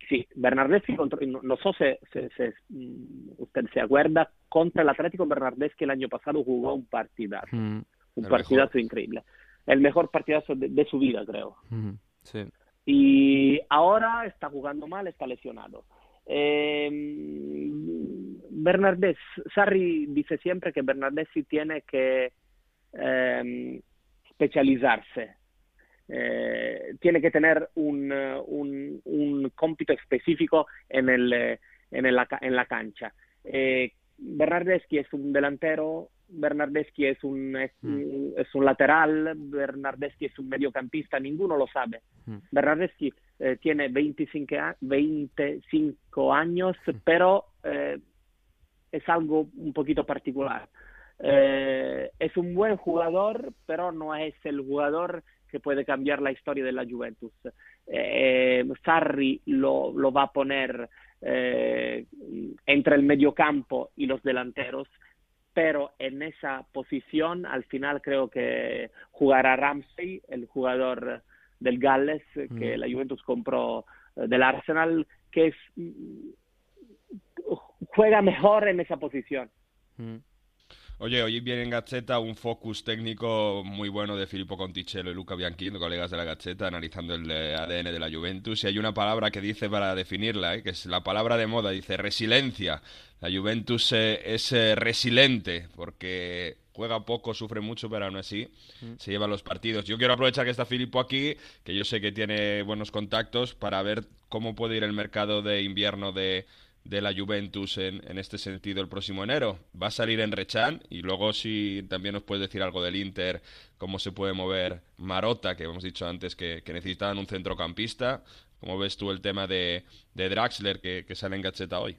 [SPEAKER 9] Sí, Bernardeschi, contra- no, no sé si, si- si, mm, usted se acuerda, contra el Atlético Bernardeschi el año pasado jugó un partidazo,
[SPEAKER 2] Mm,
[SPEAKER 9] un partidazo increíble. El mejor partidazo de, de su vida, creo.
[SPEAKER 2] mm, sí.
[SPEAKER 9] y ahora está jugando mal, está lesionado. Eh, Sarri dice siempre que Bernardeschi tiene que eh, especializarse, Eh, tiene que tener un, eh, un, un compito específico en, el, eh, en, el- en la cancha. Eh, Bernardeschi es un delantero, Bernardeschi es un, es, un- es un lateral, Bernardeschi es un mediocampista, ninguno lo sabe.
[SPEAKER 2] Mm.
[SPEAKER 9] Bernardeschi eh, tiene 25, a- 25 años, pero eh, es algo un poquito particular. Eh, es un buen jugador, pero no es el jugador que puede cambiar la historia de la Juventus. Eh, Sarri lo, lo va a poner eh, entre el mediocampo y los delanteros, pero en esa posición al final creo que jugará Ramsey, el jugador del Galles eh, que
[SPEAKER 2] Mm.
[SPEAKER 9] la Juventus compró eh, del Arsenal, que es, mm, juega mejor en esa posición.
[SPEAKER 2] Mm.
[SPEAKER 7] Oye, hoy viene en Gazzetta un focus técnico muy bueno de Filippo Conticello y Luca Bianchini, colegas de la Gazzetta, analizando el eh, ADN de la Juventus. Y hay una palabra que dice para definirla, eh, que es la palabra de moda, dice resiliencia. La Juventus eh, es eh, resiliente porque juega poco, sufre mucho, pero aún así se lleva los partidos. Yo quiero aprovechar que está Filippo aquí, que yo sé que tiene buenos contactos, para ver cómo puede ir el mercado de invierno de, de la Juventus en, en este sentido el próximo enero. Va a salir en Rechan y luego si también nos puedes decir algo del Inter, cómo se puede mover Marota, que hemos dicho antes que, que necesitaban un centrocampista. ¿Cómo ves tú el tema de, de Draxler que, que sale en Gacheta hoy?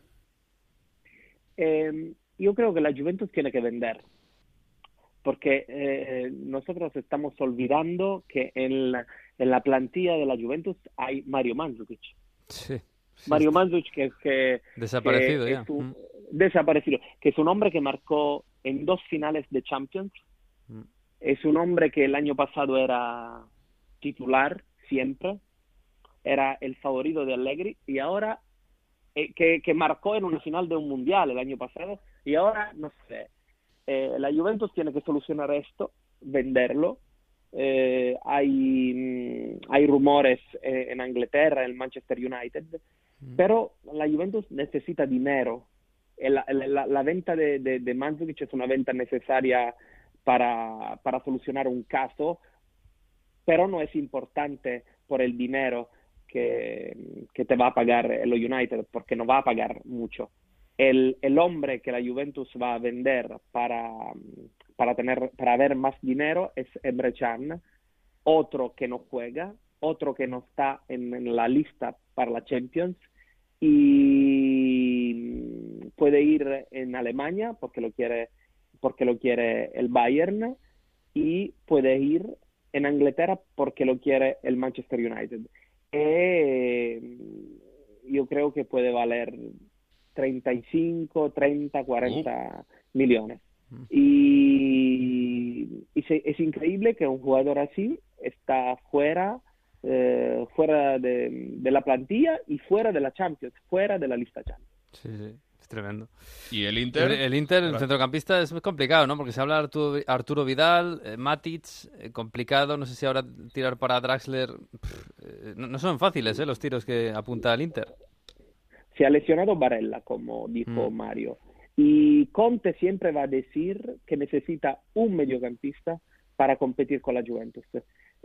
[SPEAKER 9] Eh, yo creo que la Juventus tiene que vender, porque eh, nosotros estamos olvidando que en la, en la plantilla de la Juventus hay Mario Mandzukic.
[SPEAKER 2] Sí.
[SPEAKER 9] Mario Mandzukic que, que
[SPEAKER 2] Desaparecido
[SPEAKER 9] que
[SPEAKER 2] ya. Mm.
[SPEAKER 9] desaparecido, que es un hombre que marcó en dos finales de Champions,
[SPEAKER 2] Mm.
[SPEAKER 9] es un hombre que el año pasado era titular siempre, era el favorito de Allegri y ahora eh, que, que, marcó en una final de un mundial el año pasado y ahora no sé. Eh, la Juventus tiene que solucionar esto, venderlo. Eh, hay, mm, hay rumores eh, en Inglaterra, en Manchester United. Pero la Juventus necesita dinero. La, venta de, de, de es una venta necesaria para, solucionar un caso, pero no es importante por el dinero que, te va a pagar el United, porque no va a pagar mucho. El, hombre que la Juventus va a vender para, tener, para ver más dinero es Emre otro que no juega, otro que no está en, en la lista para la Champions y puede ir en Alemania porque lo quiere porque lo quiere el Bayern y puede ir en Inglaterra porque lo quiere el Manchester United. E yo creo que puede valer 35, 30, 40 uh. millones. Y, y se, es increíble que un jugador así está fuera, eh, fuera de, de, la plantilla y fuera de la Champions, fuera de la lista Champions.
[SPEAKER 2] Sí, sí. Es tremendo.
[SPEAKER 7] ¿Y el Inter?
[SPEAKER 2] El, el Inter, el centrocampista, es muy complicado, ¿no? Porque se habla de Arturo, Arturo Vidal, eh, Matic, eh, complicado. No sé si ahora tirar para Draxler. Pff, eh, no, no, son fáciles, ¿eh? Los tiros que apunta el Inter.
[SPEAKER 9] Se ha lesionado Barella, como dijo mm. Mario. Y Conte siempre va a decir que necesita un mediocampista para competir con la Juventus.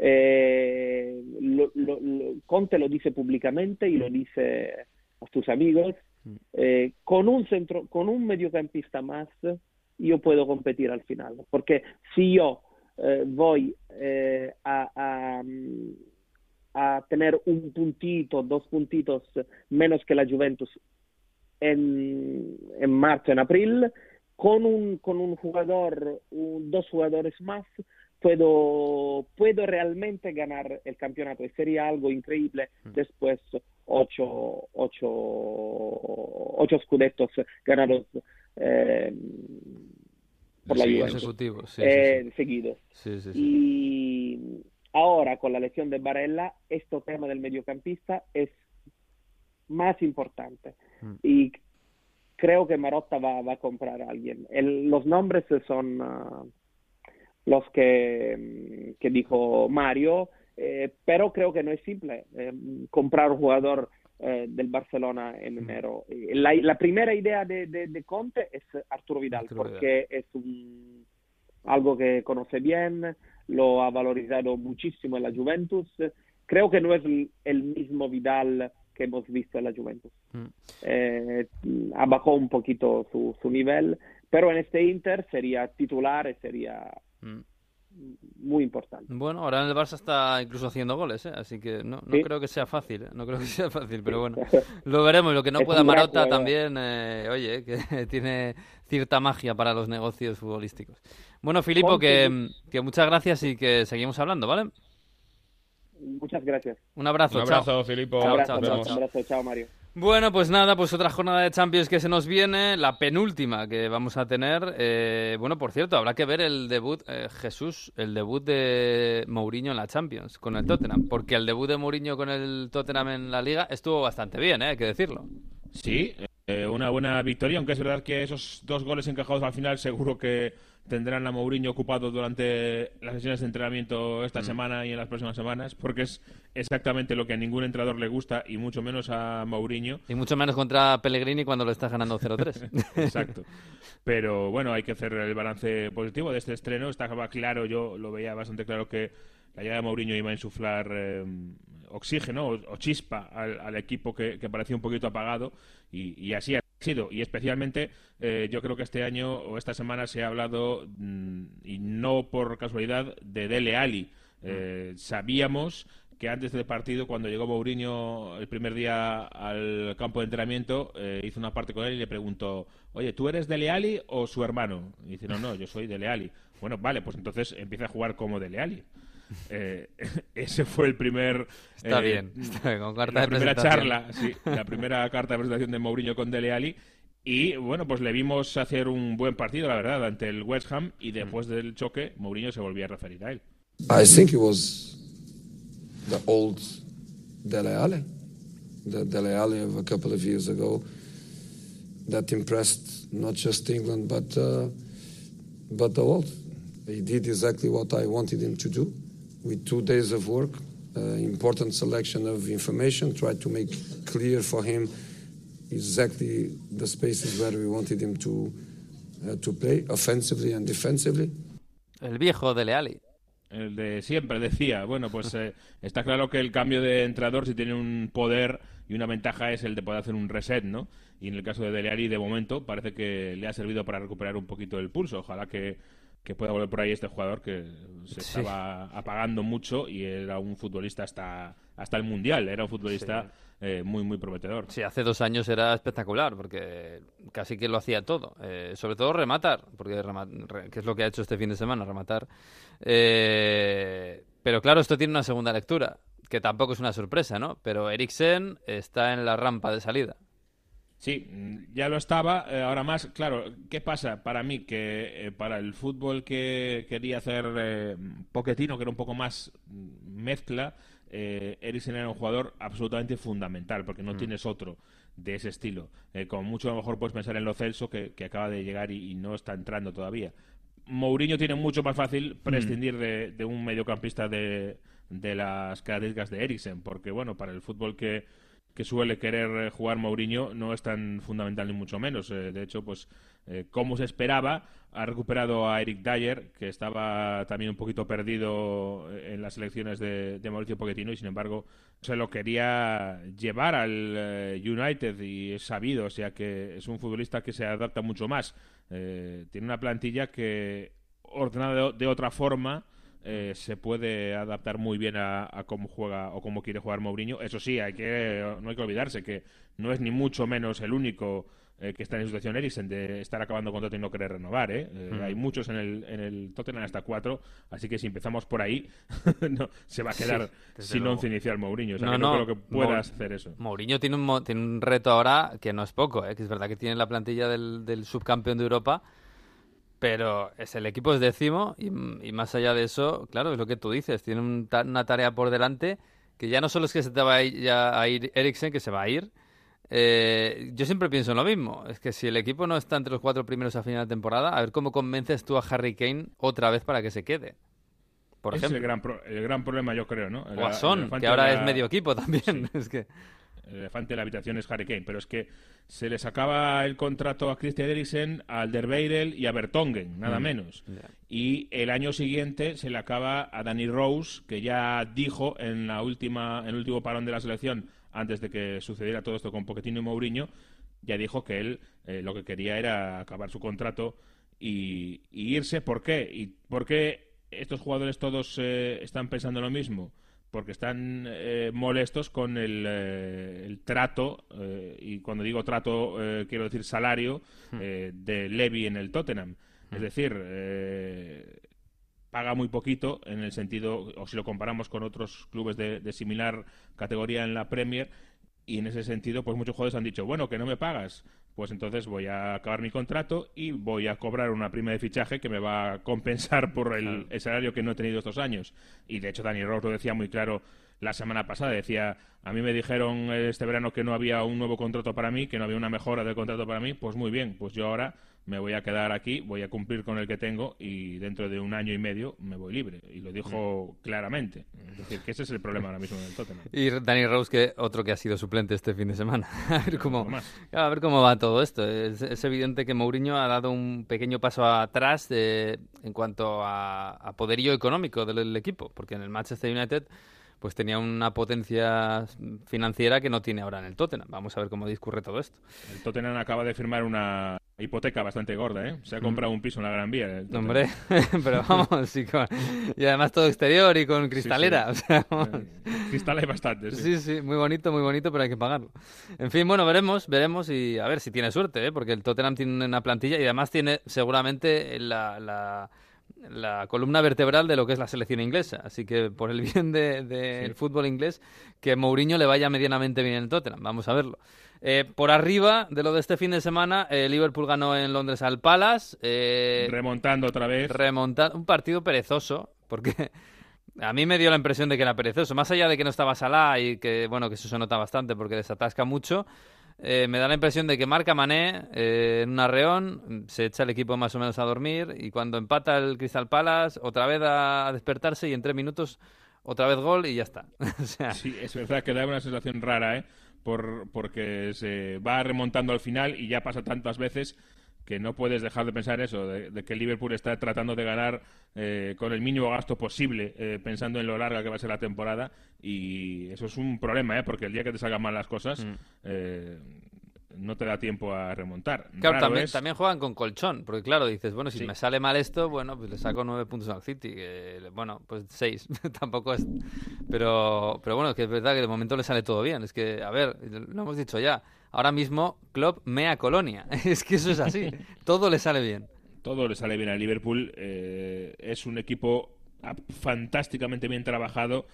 [SPEAKER 9] Eh, lo, lo, lo, Conte lo dice públicamente y lo dice a sus amigos. Eh, con un centro, con un mediocampista más, yo puedo competir al final. Porque si yo eh, voy a, a, a, tener un puntito, dos puntitos menos que la Juventus en, en marzo, en abril, con un, con un jugador, un, dos jugadores más, puedo, puedo realmente ganar el campeonato y sería algo increíble después ocho, ocho, ocho scudettos ganados eh, por la
[SPEAKER 2] Juventus
[SPEAKER 9] sí, eh, sí, seguidos. Y ahora con la lesión de Barella, este tema del mediocampista es más importante. Mm. Y creo que Marotta va, va, a comprar a alguien. El, los nombres son uh, los que, que dijo Mario eh, pero creo que no es simple eh, comprar un jugador eh, del Barcelona en enero. La, la primera idea de, de, de, Conte es Arturo Vidal, Arturo porque Vidal. es un, algo que conoce bien, lo ha valorizado muchísimo en la Juventus. Creo que no es el mismo Vidal que hemos visto en la Juventus. Mm. Eh, un poquito su, su, nivel, pero en este Inter sería titular, sería mm muy importante.
[SPEAKER 2] Bueno, ahora en el Barça está incluso haciendo goles, ¿eh? así que no, no ¿Sí? creo que sea fácil, ¿eh? no creo que sea fácil, pero bueno, lo veremos. Lo que no es pueda Marota también, eh, oye, que tiene cierta magia para los negocios futbolísticos. Bueno, Filipo, que, que, muchas gracias y que seguimos hablando, ¿vale?
[SPEAKER 9] Muchas gracias.
[SPEAKER 2] Un abrazo,
[SPEAKER 7] Un abrazo,
[SPEAKER 2] chao.
[SPEAKER 7] Filipo.
[SPEAKER 9] Un abrazo, chao, chao, Un abrazo, chao, Mario.
[SPEAKER 2] Bueno, pues nada, pues otra jornada de Champions que se nos viene, la penúltima que vamos a tener. Eh, bueno, por cierto, habrá que ver el debut, eh, Jesús, el debut de Mourinho en la Champions con el Tottenham, porque el debut de Mourinho con el Tottenham en la Liga estuvo bastante bien, ¿eh? hay que decirlo.
[SPEAKER 6] Sí, eh, una buena victoria, aunque es verdad que esos dos goles encajados al final seguro que tendrán a Mourinho ocupado durante las sesiones de entrenamiento esta mm. semana y en las próximas semanas, porque es exactamente lo que a ningún entrenador le gusta y mucho menos a Mourinho.
[SPEAKER 2] Y mucho menos contra Pellegrini cuando lo está ganando 0-3.
[SPEAKER 6] Exacto. Pero bueno, hay que hacer el balance positivo de este estreno. Estaba claro, yo lo veía bastante claro que la llegada de Mourinho iba a insuflar eh, oxígeno o, o chispa al, al equipo que, que, parecía un poquito apagado y, y así ha sido. Y especialmente eh, yo creo que este año o esta semana se ha hablado, mmm, y no por casualidad, de Dele Ali. Eh, sabíamos que antes del partido, cuando llegó Mourinho el primer día al campo de entrenamiento, eh, hizo una parte con él y le preguntó, oye, ¿tú eres Dele Ali o su hermano? Y dice, no, no, yo soy Dele Ali. Bueno, vale, pues entonces empieza a jugar como Dele Ali. Eh, ese fue el primer.
[SPEAKER 2] Está eh, bien, está bien, con carta
[SPEAKER 6] la
[SPEAKER 2] de
[SPEAKER 6] primera charla, sí, la primera carta de presentación de Mourinho con Dele Alli. Y bueno, pues le vimos hacer un buen partido, la verdad, ante el West Ham y después del choque, Mourinho se volvía a referir a él.
[SPEAKER 10] I think it was the old Dele Alli, the Dele Alli of a couple of years ago that impressed not just England but uh, but the world. He did exactly what I wanted him to do with two days of work, uh, important selection of information, tried to make clear for him exactly the spaces where we wanted him to uh, to play offensively and defensively.
[SPEAKER 2] El viejo de Leali.
[SPEAKER 6] El de siempre decía, bueno, pues eh, está claro que el cambio de entrenador si tiene un poder y una ventaja es el de poder hacer un reset, ¿no? Y en el caso de Dele Alli, de momento, parece que le ha servido para recuperar un poquito el pulso. Ojalá que, que pueda volver por ahí este jugador que se
[SPEAKER 2] Sí.
[SPEAKER 6] estaba apagando mucho y era un futbolista hasta, hasta el Mundial. Era un futbolista eh, muy, muy prometedor.
[SPEAKER 2] Sí, hace dos años era espectacular porque casi que lo hacía todo. Eh, sobre todo rematar, porque rema- re- que es lo que ha hecho este fin de semana, rematar. Eh, pero claro, esto tiene una segunda lectura, que tampoco es una sorpresa, ¿no? Pero Eriksen está en la rampa de salida.
[SPEAKER 6] Sí, mm, ya lo estaba, eh, ahora más. Claro, ¿qué pasa para mí? Que eh, para el fútbol que quería hacer eh, Pochettino, que era un poco más mm, mezcla, eh, Eriksen era un jugador absolutamente fundamental, porque no
[SPEAKER 2] Mm.
[SPEAKER 6] tienes otro de ese estilo. Eh, como mucho a lo mejor puedes pensar en Lo Celso, que, que acaba de llegar y, y no está entrando todavía. Mourinho tiene mucho más fácil prescindir de, de un mediocampista de, de las características de Eriksen, porque bueno, para el fútbol que, que suele querer eh, jugar Mourinho no es tan fundamental ni mucho menos. Eh, de hecho, pues eh, como se esperaba, ha recuperado a Eric Dyer, que estaba también un poquito perdido eh, en las elecciones de, de Mauricio Pochettino y sin embargo se lo quería llevar al United y es sabido, o sea que es un futbolista que se adapta mucho más. Tiene una plantilla que ordenada de, de otra forma eh, se puede adaptar muy bien a, a cómo juega o cómo quiere jugar Mourinho. Eso sí, hay que no hay que olvidarse que no es ni mucho menos el único eh, que está en situación Eriksen de estar acabando contrato y no querer renovar. ¿eh? Eh,
[SPEAKER 2] Mm.
[SPEAKER 6] Hay muchos en el, en el Tottenham hasta cuatro, así que si empezamos por ahí no, se va a quedar sin
[SPEAKER 2] luego.
[SPEAKER 6] once inicial Mourinho. O sea,
[SPEAKER 2] No,
[SPEAKER 6] que no,
[SPEAKER 2] no,
[SPEAKER 6] creo que puedas
[SPEAKER 2] Mou-
[SPEAKER 6] hacer eso.
[SPEAKER 2] Mourinho tiene un, tiene un reto ahora que no es poco, ¿eh? que es verdad que tiene la plantilla del, del subcampeón de Europa, pero es el equipo es décimo y, y más allá de eso, claro, es lo que tú dices, tiene un ta- una tarea por delante que ya no solo es que se te va a ir, ya a ir Eriksen, que se va a ir. eh, yo siempre pienso en lo mismo, es que si el equipo no está entre los cuatro primeros a final de temporada, a ver cómo convences tú a Harry Kane otra vez para que se quede. Por ejemplo.
[SPEAKER 6] es el gran, pro- el gran problema, yo creo, ¿no? El-
[SPEAKER 2] O a
[SPEAKER 6] el
[SPEAKER 2] Son,
[SPEAKER 6] elefante
[SPEAKER 2] que ahora es medio equipo también. Es que...
[SPEAKER 6] El elefante de la habitación es Harry Kane, pero es que se les acaba el contrato a Christian Eriksen, a Alderweireld y a Bertongen, nada
[SPEAKER 2] Mm.
[SPEAKER 6] menos. Y el año siguiente se le acaba a Danny Rose, que ya dijo en la última, en el último parón de la selección, antes de que sucediera todo esto con Pochettino y Mourinho, ya dijo que él eh, lo que quería era acabar su contrato y, y irse. ¿Por qué? ¿Y por qué estos jugadores todos eh, están pensando lo mismo? Porque están eh, molestos con el, eh, el trato, eh, y cuando digo trato eh, quiero decir salario, eh, de Levy en el Tottenham. Es decir, eh, paga muy poquito en el sentido, o si lo comparamos con otros clubes de, de similar categoría en la Premier, y en ese sentido, pues muchos jugadores han dicho, bueno, que no me pagas, pues entonces voy a acabar mi contrato y voy a cobrar una prima de fichaje que me va a compensar por el, el salario que no he tenido estos años. Y de hecho, Dani Rose lo decía muy claro la semana pasada. Decía, a mí me dijeron este verano que no había un nuevo contrato para mí, que no había una mejora del contrato para mí. Pues muy bien, pues yo ahora me voy a quedar aquí, voy a cumplir con el que tengo y dentro de un año y medio me voy libre. Y lo dijo claramente. Es decir, que ese es el problema ahora mismo en el Tottenham.
[SPEAKER 2] Y Danny Rose, que otro que ha sido suplente este fin de semana. A ver cómo, a ver cómo va todo esto. Es, es evidente que Mourinho ha dado un pequeño paso atrás de- en cuanto a, a poderío económico del, del equipo, porque en el Manchester United pues tenía una potencia financiera que no tiene ahora en el Tottenham. Vamos a ver cómo discurre todo esto.
[SPEAKER 6] El Tottenham acaba de firmar una hipoteca bastante gorda, ¿eh? Se ha comprado un piso en la Gran Vía.
[SPEAKER 2] Hombre, pero vamos, sí, con- y además todo exterior y con cristalera.
[SPEAKER 6] sí.
[SPEAKER 2] o sea, vamos.
[SPEAKER 6] Cristal hay bastante, sí.
[SPEAKER 2] Sí, sí, muy bonito, muy bonito, pero hay que pagarlo. En fin, bueno, veremos, veremos y a ver si tiene suerte, ¿eh? porque el Tottenham tiene una plantilla y además tiene seguramente la, la la columna vertebral de lo que es la selección inglesa. Así que por el bien del de,
[SPEAKER 6] Sí.
[SPEAKER 2] fútbol inglés, que Mourinho le vaya medianamente bien en Tottenham. Vamos a verlo. Eh, por arriba de lo de este fin de semana, eh, Liverpool ganó en Londres al Palace. eh,
[SPEAKER 6] Remontando otra vez.
[SPEAKER 2] remontar un partido perezoso, porque a mí me dio la impresión de que era perezoso. Más allá de que no estaba Salah y que, bueno, que eso se nota bastante porque desatasca mucho, eh, me da la impresión de que marca Mané eh, en un arreón, se echa el equipo más o menos a dormir y cuando empata el Crystal Palace, otra vez a, despertarse y en tres minutos otra vez gol y ya está.
[SPEAKER 6] Sí, es verdad que da una sensación rara, ¿eh? Por, porque se va remontando al final y ya pasa tantas veces que no puedes dejar de pensar eso, de, de que Liverpool está tratando de ganar eh, con el mínimo gasto posible, eh, pensando en lo larga que va a ser la temporada, y eso es un problema, ¿eh? porque el día que te salgan mal las cosas, eh, no te da tiempo a remontar.
[SPEAKER 2] Claro, también,
[SPEAKER 6] es-
[SPEAKER 2] también juegan con colchón, porque claro, dices, bueno, si
[SPEAKER 6] Sí.
[SPEAKER 2] me sale mal esto, bueno, pues le saco nueve puntos al City, que, bueno, pues seis, tampoco es... Pero, pero bueno, que es verdad que de momento le sale todo bien, es que, a ver, lo hemos dicho ya, ahora mismo Klopp mea Colonia, es que eso es así, todo le sale bien.
[SPEAKER 6] todo le sale bien al Liverpool. eh, es un equipo fantásticamente bien trabajado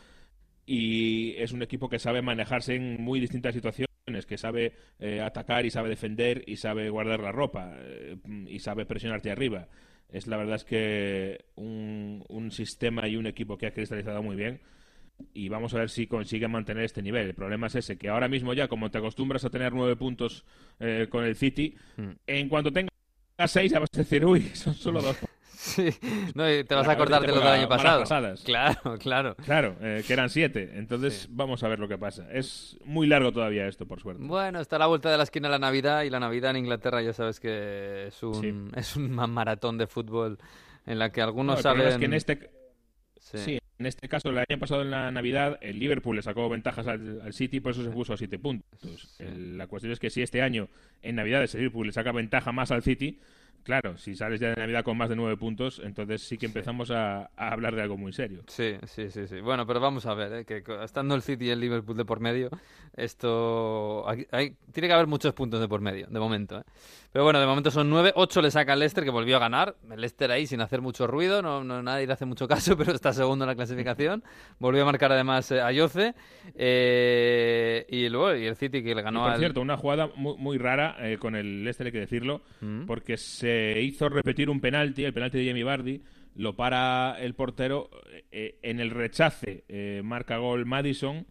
[SPEAKER 6] y es un equipo que sabe manejarse en muy distintas situaciones, que sabe eh, atacar y sabe defender y sabe guardar la ropa eh, y sabe presionarte arriba. Es la verdad es que un sistema y un equipo que ha cristalizado muy bien y vamos a ver si consigue mantener este nivel. El problema es ese, que ahora mismo ya como te acostumbras a tener nueve puntos eh, con el City, en cuanto tengas seis ya vas a decir, uy, son solo dos
[SPEAKER 2] Sí, no, y te vas a acordar de lo del año pasado. Claro, claro.
[SPEAKER 6] Claro, eh, que eran siete. Entonces vamos a ver lo que pasa. Es muy largo todavía esto, por suerte.
[SPEAKER 2] Bueno, está a la vuelta de la esquina la Navidad y la Navidad en Inglaterra ya sabes que es un, es un ma- maratón de fútbol en la que
[SPEAKER 6] No,
[SPEAKER 2] algunos
[SPEAKER 6] problema
[SPEAKER 2] salen...
[SPEAKER 6] es que en este,
[SPEAKER 2] Sí.
[SPEAKER 6] sí, en este caso, el año pasado en la Navidad, el Liverpool le sacó ventajas al, al City, por eso se puso a siete puntos. El- la cuestión es que si este año, en Navidades, el Liverpool le saca ventaja más al City, claro, si sales ya de Navidad con más de nueve puntos, entonces sí que empezamos a, a hablar de algo muy serio.
[SPEAKER 2] Sí, sí, sí, sí. Bueno, pero vamos a ver, ¿eh? que estando el City y el Liverpool de por medio, esto... hay- tiene que haber muchos puntos de por medio, de momento. ¿eh? Pero bueno, de momento son nueve, ocho le saca el Leicester, que volvió a ganar. El Leicester ahí sin hacer mucho ruido, no, no- nadie le hace mucho caso, pero está segundo en la clasificación. Volvió a marcar además eh, a Yoce. eh, y luego y el City que le
[SPEAKER 6] Y,
[SPEAKER 2] ganó
[SPEAKER 6] por
[SPEAKER 2] al...
[SPEAKER 6] cierto, una jugada muy, muy rara eh, con el Leicester, hay que decirlo,
[SPEAKER 2] Mm.
[SPEAKER 6] porque se hizo repetir un penalti, el penalti de Jamie Vardy, lo para el portero, eh, en el rechace eh, marca gol Madison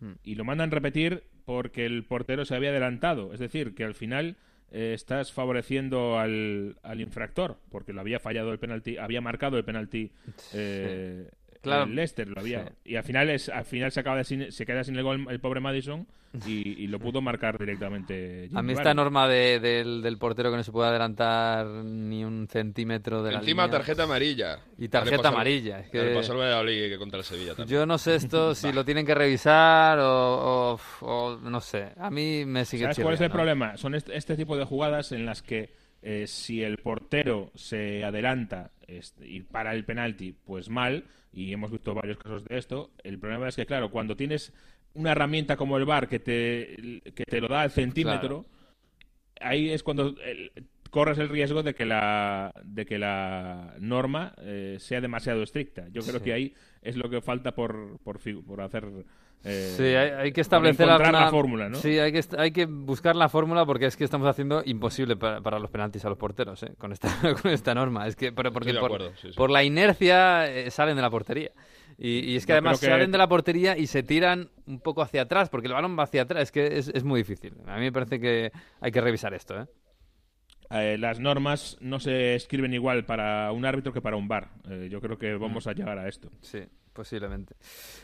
[SPEAKER 2] Mm.
[SPEAKER 6] y lo mandan repetir porque el portero se había adelantado. Es decir, que al final eh, estás favoreciendo al, al infractor, porque lo había fallado el penalti, había marcado el penalti eh,
[SPEAKER 2] Claro.
[SPEAKER 6] el Leicester, lo había.
[SPEAKER 2] Sí.
[SPEAKER 6] Y al final, es, al final se, acaba de sin- se queda sin el gol el pobre Madison y, y lo pudo marcar directamente.
[SPEAKER 2] A mí esta norma de- del, del portero que no se puede adelantar ni un centímetro de la
[SPEAKER 7] Encima
[SPEAKER 2] línea.
[SPEAKER 7] tarjeta amarilla.
[SPEAKER 2] Y tarjeta
[SPEAKER 7] pasó
[SPEAKER 2] amarilla. es que-
[SPEAKER 7] pasó al Valladolid que contra el Sevilla también.
[SPEAKER 2] Yo no sé esto si lo tienen que revisar o, o- o no sé. A mí me sigue
[SPEAKER 6] ¿Sabes cuál es el problema? Son este, este tipo de jugadas en las que eh, si el portero se adelanta y para el penalti, pues mal, y hemos visto varios casos de esto. El problema es que, claro, cuando tienes una herramienta como el VAR que te, que te lo da al centímetro, ahí es cuando el- corres el riesgo de que la, de que la norma eh, sea demasiado estricta. Yo creo
[SPEAKER 2] Sí.
[SPEAKER 6] que ahí es lo que falta por, por, por hacer... eh,
[SPEAKER 2] Sí, hay, hay que establecer alguna-
[SPEAKER 6] la fórmula, ¿no?
[SPEAKER 2] Sí, hay que, hay que buscar la fórmula porque es que estamos haciendo imposible para, para los penaltis a los porteros, ¿eh? con, esta, con esta norma. Es que, pero porque por,
[SPEAKER 7] acuerdo, sí, sí.
[SPEAKER 2] por la inercia eh, salen de la portería. Y, y es que
[SPEAKER 6] Yo
[SPEAKER 2] además
[SPEAKER 6] que-
[SPEAKER 2] salen de la portería y se tiran un poco hacia atrás, porque el balón va hacia atrás. Es que es, es muy difícil. A mí me parece que hay que revisar esto. ¿eh?
[SPEAKER 6] Eh, las normas no se escriben igual para un árbitro que para un bar. yo creo que
[SPEAKER 2] Mm.
[SPEAKER 6] vamos a llegar a esto.
[SPEAKER 2] Sí, posiblemente.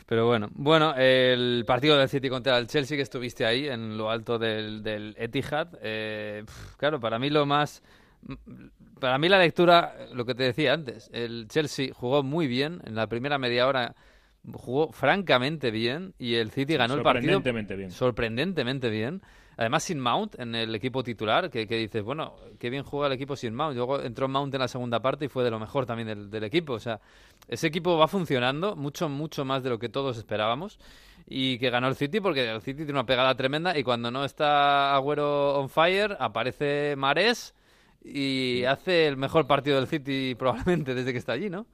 [SPEAKER 2] Pero bueno, bueno, el partido del City contra el Chelsea que estuviste ahí en lo alto del, del Etihad, eh, claro, para mí lo más, para mí la lectura, lo que te decía antes, el Chelsea jugó muy bien en la primera media hora. Jugó francamente bien y el City ganó el partido
[SPEAKER 6] sorprendentemente bien.
[SPEAKER 2] sorprendentemente bien. Además, sin Mount en el equipo titular, que, que dices, bueno, qué bien juega el equipo sin Mount. Luego entró Mount en la segunda parte y fue de lo mejor también del, del equipo. O sea, ese equipo va funcionando mucho, mucho más de lo que todos esperábamos. Y que ganó el City porque el City tiene una pegada tremenda y cuando no está Agüero on fire, aparece Mares y hace el mejor partido del City probablemente desde que está allí, ¿no?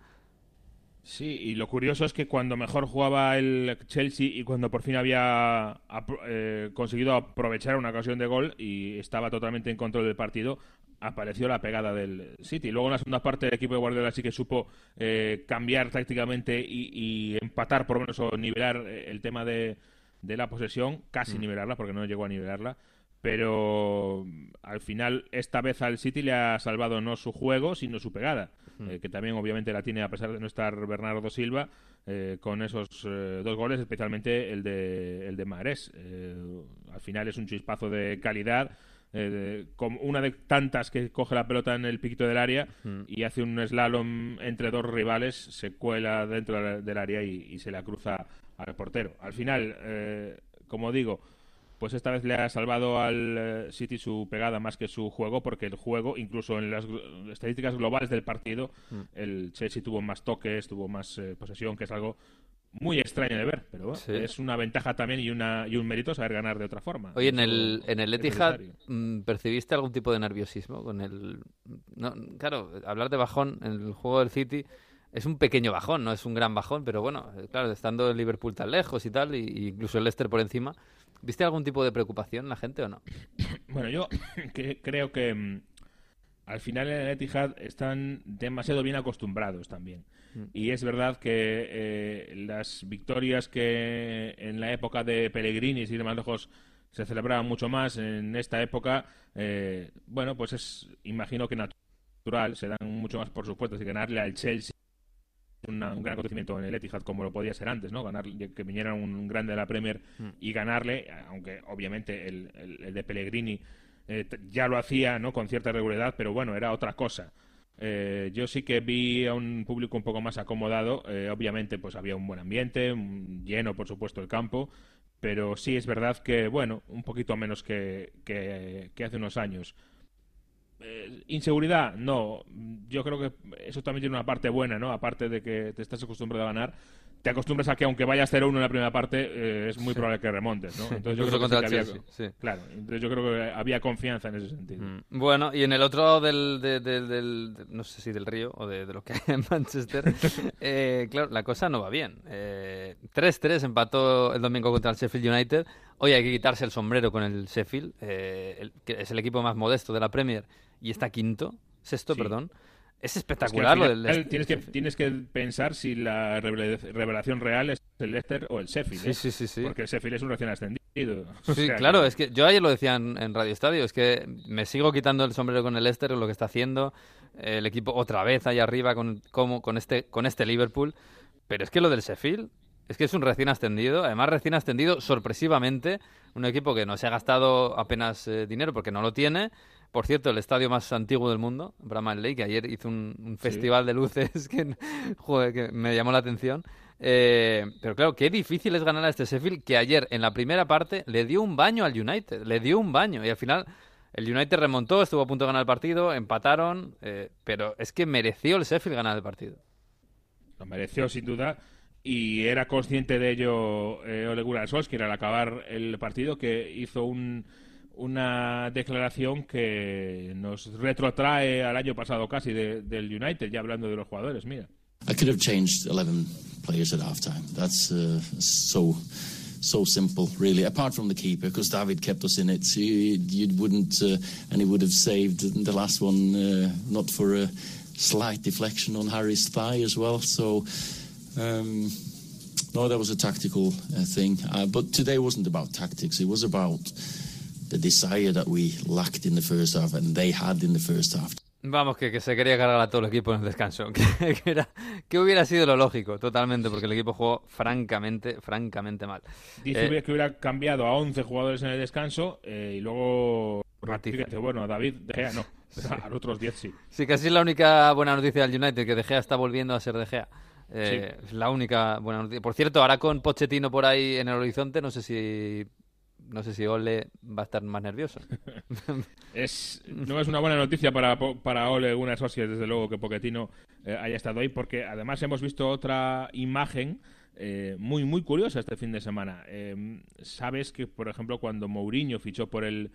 [SPEAKER 6] Sí, y lo curioso es que cuando mejor jugaba el Chelsea y cuando por fin había eh, conseguido aprovechar una ocasión de gol y estaba totalmente en control del partido, apareció la pegada del City. Luego en la segunda parte el equipo de Guardiola sí que supo eh, cambiar tácticamente y, empatar por lo menos o nivelar eh, el tema de, la posesión, casi mm. nivelarla porque no llegó a nivelarla pero al final esta vez al City le ha salvado no su juego, sino su pegada, eh, que también obviamente la tiene a pesar de no estar Bernardo Silva eh, con esos eh, dos goles, especialmente el de el de Mares. al final es un chispazo de calidad. como una de tantas que coge la pelota en el piquito del área y hace un slalom entre dos rivales, se cuela dentro del área y, y se la cruza al portero. Al final, como digo, pues esta vez le ha salvado al eh, City su pegada más que su juego, porque el juego, incluso en las estadísticas globales del partido, mm. el Chelsea tuvo más toques, tuvo más eh, posesión, que es algo muy extraño de ver, pero es una ventaja también y, una, y un mérito saber ganar de otra forma.
[SPEAKER 2] Oye, en el, en el Etihad, mm, ¿percibiste algún tipo de nerviosismo con el...? claro, hablar de bajón en el juego del City es un pequeño bajón, no es un gran bajón, pero bueno, claro, estando el Liverpool tan lejos y tal, y, incluso el Leicester por encima, ¿Viste algún tipo de preocupación la gente o no?
[SPEAKER 6] Bueno, yo creo que mm, al final en el Etihad están demasiado bien acostumbrados también. Mm. Y es verdad que eh, las victorias que en la época de Pellegrini, si de más lejos, se celebraban mucho más en esta época, eh, bueno, pues es, imagino que natural, se dan mucho más por supuesto, si ganarle al Chelsea un gran acontecimiento en el Etihad como lo podía ser antes, ¿no? Ganar, que viniera un grande de la Premier mm. y ganarle, aunque obviamente el, el, de Pellegrini eh, ya lo hacía, ¿no? Con cierta regularidad, pero bueno, era otra cosa. Eh, yo sí que vi a un público un poco más acomodado. Eh, obviamente, pues había un buen ambiente, lleno, por supuesto, el campo. Pero sí es verdad que, bueno, un poquito menos que, que hace unos años. Eh, inseguridad, no. Yo creo que eso también tiene una parte buena, ¿no? Aparte de que te estás acostumbrado a ganar, te acostumbras a que aunque vayas 0-1 en la primera parte, eh, es muy probable que remontes, ¿no? Entonces yo creo que, había, claro, entonces yo creo que había confianza en ese sentido. Mm.
[SPEAKER 2] Bueno, y en el otro del, del, no sé si del Río o de, lo que hay en Manchester, eh, claro, la cosa no va bien. 3-3 empató el domingo contra el Sheffield United. Hoy hay que quitarse el sombrero con el Sheffield, que es el equipo más modesto de la Premier y está quinto, sexto, perdón. Es espectacular lo del
[SPEAKER 6] tienes que, tienes que pensar si la revelación real es el Leicester o el Sheffield. ¿eh?
[SPEAKER 2] Sí, sí, sí,
[SPEAKER 6] Porque el Sheffield es un recién ascendido.
[SPEAKER 2] Sí, claro, es que yo ayer lo decía en, Radio Estadio, es que me sigo quitando el sombrero con el Leicester, lo que está haciendo el equipo otra vez ahí arriba con, como, con, este, con este Liverpool. Pero es que lo del Sheffield es que es un recién ascendido, además recién ascendido sorpresivamente, un equipo que no se ha gastado apenas eh, dinero porque no lo tiene, por cierto, el estadio más antiguo del mundo, Bramall Lake, que ayer hizo un, festival de luces que, que me llamó la atención. Eh, pero claro, qué difícil es ganar a este Sheffield que ayer en la primera parte le dio un baño al United, le dio un baño y al final el United remontó, estuvo a punto de ganar el partido, empataron, eh, pero es que mereció el Sheffield ganar el partido.
[SPEAKER 6] Lo mereció sin duda y era consciente de ello eh, Ole Gunnar Solskjaer al acabar el partido que hizo un una declaración que nos retrotrae al año pasado casi de, del United, ya hablando de los jugadores, mira.
[SPEAKER 11] I could have changed 11 players at halftime. That's uh, so so simple, really. Apart from the keeper, because David kept us in it, you, you wouldn't, uh, and he would have saved the last one, uh, not for a slight deflection on Harry's thigh as well. So, um, no, that was a tactical uh, thing. Uh, but today wasn't about tactics. It was about the desire that we lacked in the first half and they had in the first half.
[SPEAKER 2] Vamos, que, que, se quería cargar a todo el equipo en el descanso. Que, que, era, que hubiera sido lo lógico, totalmente, porque el equipo jugó francamente, francamente mal.
[SPEAKER 6] Dice eh, que hubiera cambiado a 11 jugadores en el descanso eh, y luego... Fíjate, bueno, a David De Gea no, a los otros 10 sí.
[SPEAKER 2] Sí, casi es la única buena noticia del United, que De Gea está volviendo a ser De Gea. Eh, Es la única buena noticia. Por cierto, ahora con Pochettino por ahí en el horizonte, no sé si no sé si Ole va a estar más nervioso.
[SPEAKER 6] es, no es una buena noticia para, para Ole una Socios, desde luego, que Pochettino eh, haya estado ahí, porque además hemos visto otra imagen eh, muy, muy curiosa este fin de semana. Eh, Sabes que, por ejemplo, cuando Mourinho fichó por el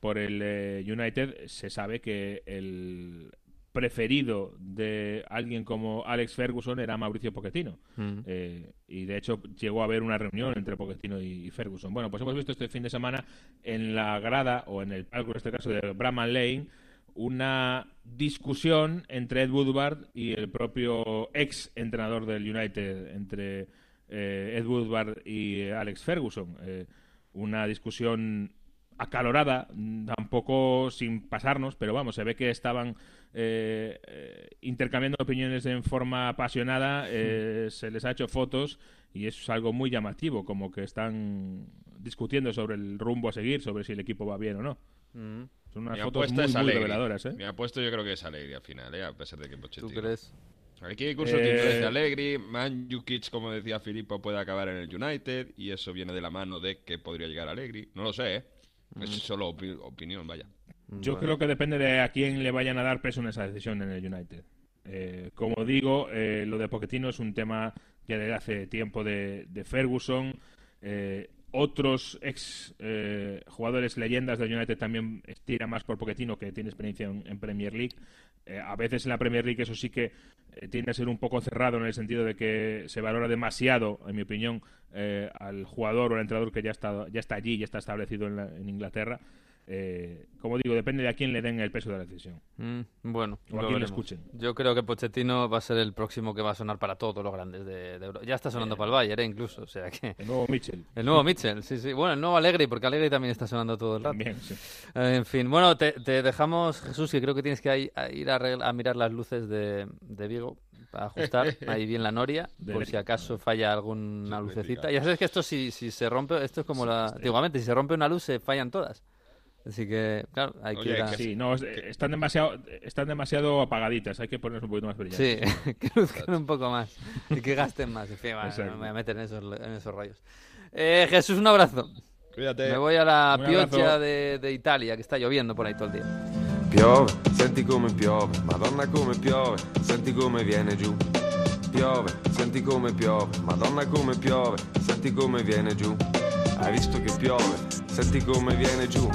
[SPEAKER 6] por el eh, United, se sabe que el preferido de alguien como Alex Ferguson era Mauricio Pochettino.
[SPEAKER 2] Mm.
[SPEAKER 6] Eh, y de hecho llegó a haber una reunión entre Pochettino y Ferguson. Bueno, pues hemos visto este fin de semana en la grada, o en el palco en este caso de Bramall Lane, una discusión entre Ed Woodward y el propio ex entrenador del United, entre eh, Ed Woodward y eh, Alex Ferguson. Eh, una discusión acalorada, mm, tampoco sin pasarnos, pero vamos, se ve que estaban eh, eh, intercambiando opiniones en forma apasionada, eh, se les ha hecho fotos y eso es algo muy llamativo, como que están discutiendo sobre el rumbo a seguir, sobre si el equipo va bien o no.
[SPEAKER 2] Mm.
[SPEAKER 6] Son unas
[SPEAKER 7] Mi
[SPEAKER 6] fotos muy, reveladoras, ¿eh?
[SPEAKER 7] Mi apuesto yo creo que es Allegri al final, ¿eh? a pesar de que Pochettino.
[SPEAKER 2] ¿Tú crees?
[SPEAKER 7] Aquí hay curso
[SPEAKER 6] Eh,
[SPEAKER 7] interesa Allegri, Manjukic, como decía Filippo, puede acabar en el United y eso viene de la mano de que podría llegar Allegri. No lo sé, ¿eh? Es solo opi- opinión, vaya.
[SPEAKER 6] Yo creo que depende de a quién le vayan a dar peso en esa decisión en el United. Eh, como digo, eh, lo de Pochettino es un tema ya de hace tiempo de, de Ferguson. Eh, otros ex eh, jugadores leyendas del United también estiran más por Pochettino, que tiene experiencia en, en Premier League. Eh, a veces en la Premier League eso sí que eh, tiende a ser un poco cerrado en el sentido de que se valora demasiado, en mi opinión, eh, al jugador o al entrenador que ya está, ya está allí, ya está establecido en, la- en Inglaterra. Eh, como digo, depende de a quién le den el peso de la decisión.
[SPEAKER 2] Mm, bueno,
[SPEAKER 6] O a
[SPEAKER 2] lo
[SPEAKER 6] quién le
[SPEAKER 2] veremos.
[SPEAKER 6] escuchen.
[SPEAKER 2] Yo creo que Pochettino va a ser el próximo que va a sonar para todos los grandes de, de Europa. Ya está sonando para el Bayern, ¿eh? incluso. O sea que...
[SPEAKER 6] El nuevo Mitchell.
[SPEAKER 2] El nuevo Mitchell, sí, sí. Bueno, el nuevo Allegri, porque Allegri también está sonando todo el rato.
[SPEAKER 6] También, sí.
[SPEAKER 2] Eh, en fin, bueno, te, te dejamos, Jesús, que creo que tienes que ir a, a mirar las luces de, de Vigo para ajustar ahí bien la noria,
[SPEAKER 6] De
[SPEAKER 2] por si acaso falla alguna lucecita. Ya sabes que esto si, si se rompe, esto es como la... Antiguamente, si se rompe una luz se fallan todas. Así que, claro, hay que
[SPEAKER 7] Oye,
[SPEAKER 2] ir a...
[SPEAKER 7] que
[SPEAKER 6] Sí, no, es- están demasiado, están demasiado apagaditas, hay que ponerse un poquito más brillantes.
[SPEAKER 2] Sí, que luzcan un poco más y que gasten más. En fin, bueno, no me voy a meter en esos, en esos rollos. Eh, Jesús, un abrazo.
[SPEAKER 7] Cuídate.
[SPEAKER 2] Me voy a la
[SPEAKER 6] abrazo.
[SPEAKER 2] de, de Italia, que está lloviendo por ahí todo el día.
[SPEAKER 12] Piove, senti come piove, madonna come piove, senti come viene giù. Piove, senti come piove, madonna come piove, senti come viene giù. Hai visto che piove, senti come viene giù.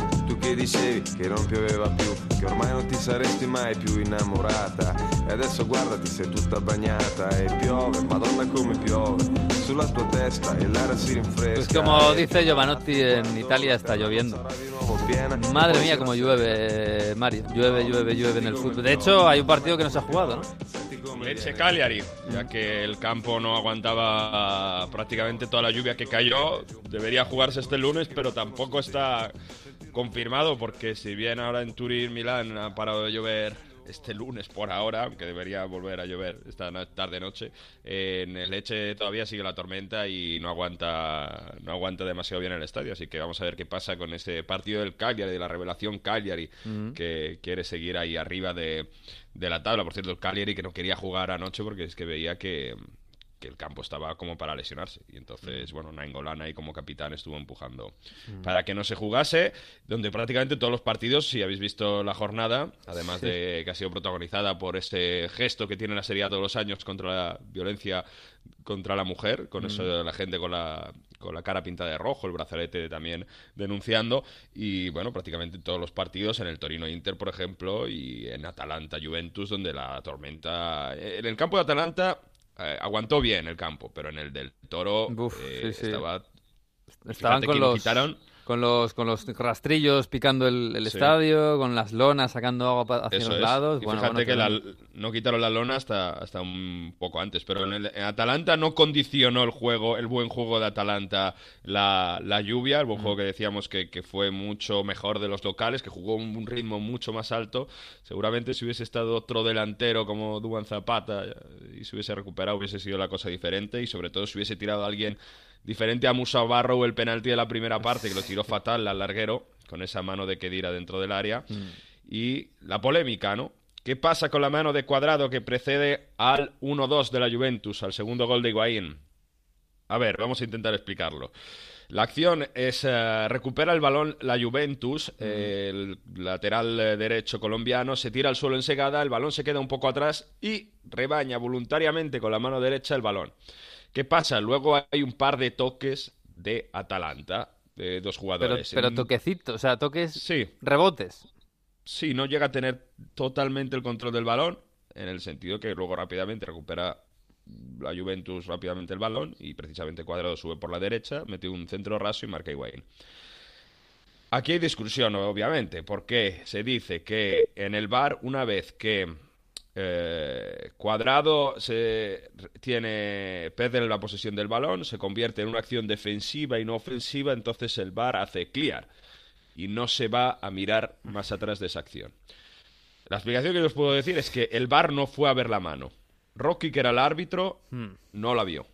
[SPEAKER 12] Che dicevi che non pioveva più, che ormai non ti saresti mai più innamorata. E adesso guardati, sei tutta bagnata e piove, madonna come piove, sulla tua testa e l'aria si rinfresca.
[SPEAKER 2] Pues como
[SPEAKER 12] e
[SPEAKER 2] dice Giovanotti, en Italia está lloviendo. Madre mía, como llueve, Mario. Llueve, llueve, llueve en el fútbol. De hecho, hay un partido que no se ha jugado, ¿no?
[SPEAKER 7] Leche Cagliari, ya que el campo no aguantaba prácticamente toda la lluvia que cayó. Debería jugarse este lunes, pero tampoco está confirmado porque si bien ahora en Turín, Milán ha parado de llover este lunes por ahora, aunque debería volver a llover esta no- tarde-noche, en el Leche todavía sigue la tormenta y no aguanta no aguanta demasiado bien el estadio, así que vamos a ver qué pasa con ese partido del Cagliari, de la revelación Cagliari, que quiere seguir ahí arriba de, de la tabla. Por cierto, el Cagliari que no quería jugar anoche porque es que veía que, que el campo estaba como para lesionarse. Y entonces, bueno, Nainggolan ahí como capitán estuvo empujando para que no se jugase, donde prácticamente todos los partidos, si habéis visto la jornada, además de que ha sido protagonizada por ese gesto que tiene la Serie todos los años contra la violencia contra la mujer, con eso de la gente con la, con la cara pintada de rojo, el brazalete también denunciando, y bueno, prácticamente todos los partidos, en el Torino Inter, por ejemplo, y en Atalanta Juventus, donde la tormenta... En el campo de Atalanta eh, aguantó bien el campo, pero en el del Toro
[SPEAKER 2] Uf,
[SPEAKER 7] eh,
[SPEAKER 2] sí, sí.
[SPEAKER 7] estaba...
[SPEAKER 2] Estaban con los,
[SPEAKER 7] quitaron.
[SPEAKER 2] Con los con los rastrillos picando el, el
[SPEAKER 7] Sí.
[SPEAKER 2] estadio, con las lonas sacando agua hacia
[SPEAKER 7] Eso
[SPEAKER 2] los
[SPEAKER 7] es.
[SPEAKER 2] lados.
[SPEAKER 7] Y
[SPEAKER 2] Bueno,
[SPEAKER 7] fíjate
[SPEAKER 2] bueno,
[SPEAKER 7] que la- no quitaron la lona hasta, hasta un poco antes, pero en, el, en Atalanta no condicionó el juego, el buen juego de Atalanta, la, la lluvia, el buen juego que decíamos que, que fue mucho mejor de los locales, que jugó un, un ritmo mucho más alto. Seguramente si hubiese estado otro delantero como Duan Zapata eh, y se hubiese recuperado hubiese sido la cosa diferente y sobre todo si hubiese tirado a alguien diferente a Musa Barrow el penalti de la primera parte, que lo tiró fatal al larguero, con esa mano de Kedira dentro del área. Y la polémica, ¿no? ¿Qué pasa con la mano de Cuadrado que precede al 1-2 de la Juventus, al segundo gol de Higuaín? A ver, vamos a intentar explicarlo. La acción es eh, recupera el balón la Juventus, eh, el lateral eh, derecho colombiano se tira al suelo en segada, el balón se queda un poco atrás y rebaña voluntariamente con la mano derecha el balón. ¿Qué pasa? Luego hay un par de toques de Atalanta de dos
[SPEAKER 2] Pero,
[SPEAKER 7] jugadores.
[SPEAKER 2] pero
[SPEAKER 7] En-
[SPEAKER 2] toquecitos, o sea, toques
[SPEAKER 7] Sí.
[SPEAKER 2] rebotes.
[SPEAKER 7] Sí, no llega a tener totalmente el control del balón, en el sentido que luego rápidamente recupera la Juventus rápidamente el balón y precisamente Cuadrado sube por la derecha, mete un centro raso y marca Higuaín. Aquí hay discusión, obviamente, porque se dice que en el bar una vez que eh, Cuadrado se tiene pierde la posesión del balón, se convierte en una acción defensiva y no ofensiva, entonces el bar hace clear y no se va a mirar más atrás de esa acción. La explicación que yo os puedo decir es que el bar no fue a ver la mano. Rocky, que era el árbitro,
[SPEAKER 2] Hmm.
[SPEAKER 7] no la vio.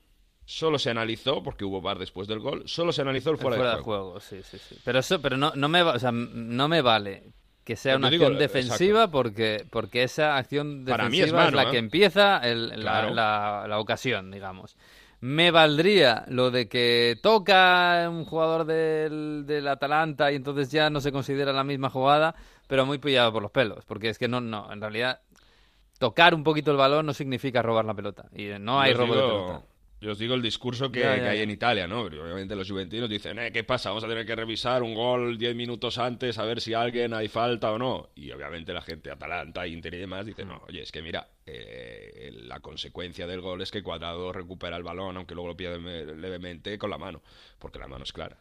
[SPEAKER 7] Solo se analizó, porque hubo bar después del gol, solo se analizó el
[SPEAKER 2] El
[SPEAKER 7] fuera,
[SPEAKER 2] fuera
[SPEAKER 7] de
[SPEAKER 2] de
[SPEAKER 7] juego.
[SPEAKER 2] juego, sí, sí, sí. Pero eso, pero no, no me va, o sea, no me vale que sea una
[SPEAKER 7] digo,
[SPEAKER 2] acción
[SPEAKER 7] exacto.
[SPEAKER 2] defensiva porque, porque esa acción
[SPEAKER 7] Para
[SPEAKER 2] defensiva
[SPEAKER 7] mí es mano,
[SPEAKER 2] la
[SPEAKER 7] ¿eh?
[SPEAKER 2] que empieza el- la,
[SPEAKER 7] Claro.
[SPEAKER 2] la- la ocasión, digamos. Me valdría lo de que toca un jugador del, del Atalanta y entonces ya no se considera la misma jugada, pero muy pillado por los pelos, porque es que no, no, en realidad tocar un poquito el balón no significa robar la pelota y no hay robo de pelota.
[SPEAKER 7] Yo os digo el discurso que,
[SPEAKER 2] Ya,
[SPEAKER 7] que
[SPEAKER 2] ya,
[SPEAKER 7] hay en Italia, ¿no? Porque obviamente los juventinos dicen, eh, ¿qué pasa? Vamos a tener que revisar un gol 10 minutos antes a ver si alguien hay falta o no. Y obviamente la gente Atalanta, Inter y demás dice, no, oye, es que mira, eh, la consecuencia del gol es que Cuadrado recupera el balón, aunque luego lo pierde me- levemente con la mano, porque la mano es clara.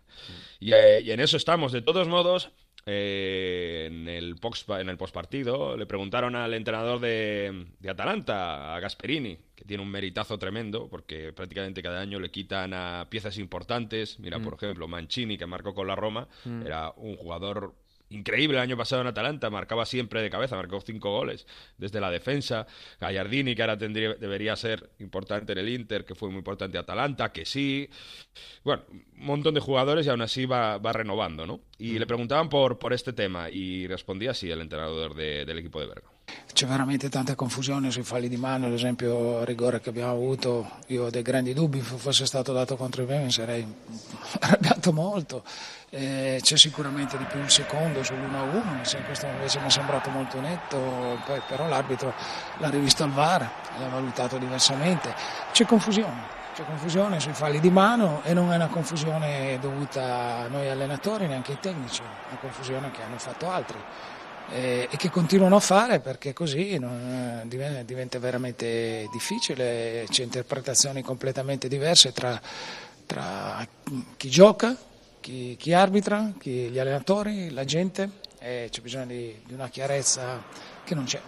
[SPEAKER 7] Y, eh, y en eso estamos. De todos modos, eh, en el post en el postpartido le preguntaron al entrenador de, de Atalanta, a Gasperini, que tiene un meritazo tremendo, porque prácticamente cada año le quitan a piezas importantes. Mira,
[SPEAKER 2] Mm.
[SPEAKER 7] por ejemplo, Mancini, que marcó con la Roma,
[SPEAKER 2] Mm.
[SPEAKER 7] era un jugador increíble el año pasado en Atalanta, marcaba siempre de cabeza, marcó cinco goles desde la defensa. Gallardini, que ahora tendría, debería ser importante en el Inter, que fue muy importante en Atalanta, que sí. Bueno, un montón de jugadores y aún así va, va renovando, ¿no? Y le preguntaban por, por este tema y respondía así el entrenador de- del equipo de Bergamo.
[SPEAKER 13] C'è veramente tanta confusione sui falli di mano, ad esempio il rigore che abbiamo avuto, io ho dei grandi dubbi, se fosse stato dato contro di me mi sarei arrabbiato molto. Eh, c'è sicuramente di più il secondo sull'1-1, se questo invece mi è sembrato molto netto, poi però l'arbitro l'ha rivisto al VAR, l'ha valutato diversamente. C'è confusione. C'è confusione sui falli di mano e non è una confusione dovuta a noi allenatori, neanche ai tecnici, è una confusione che hanno fatto altri eh, e che continuano a fare perché così non- diven- diventa veramente difficile, c'è interpretazioni completamente diverse tra, tra chi gioca, chi, chi arbitra, chi- gli allenatori, la gente e c'è bisogno di, di una chiarezza che non c'è.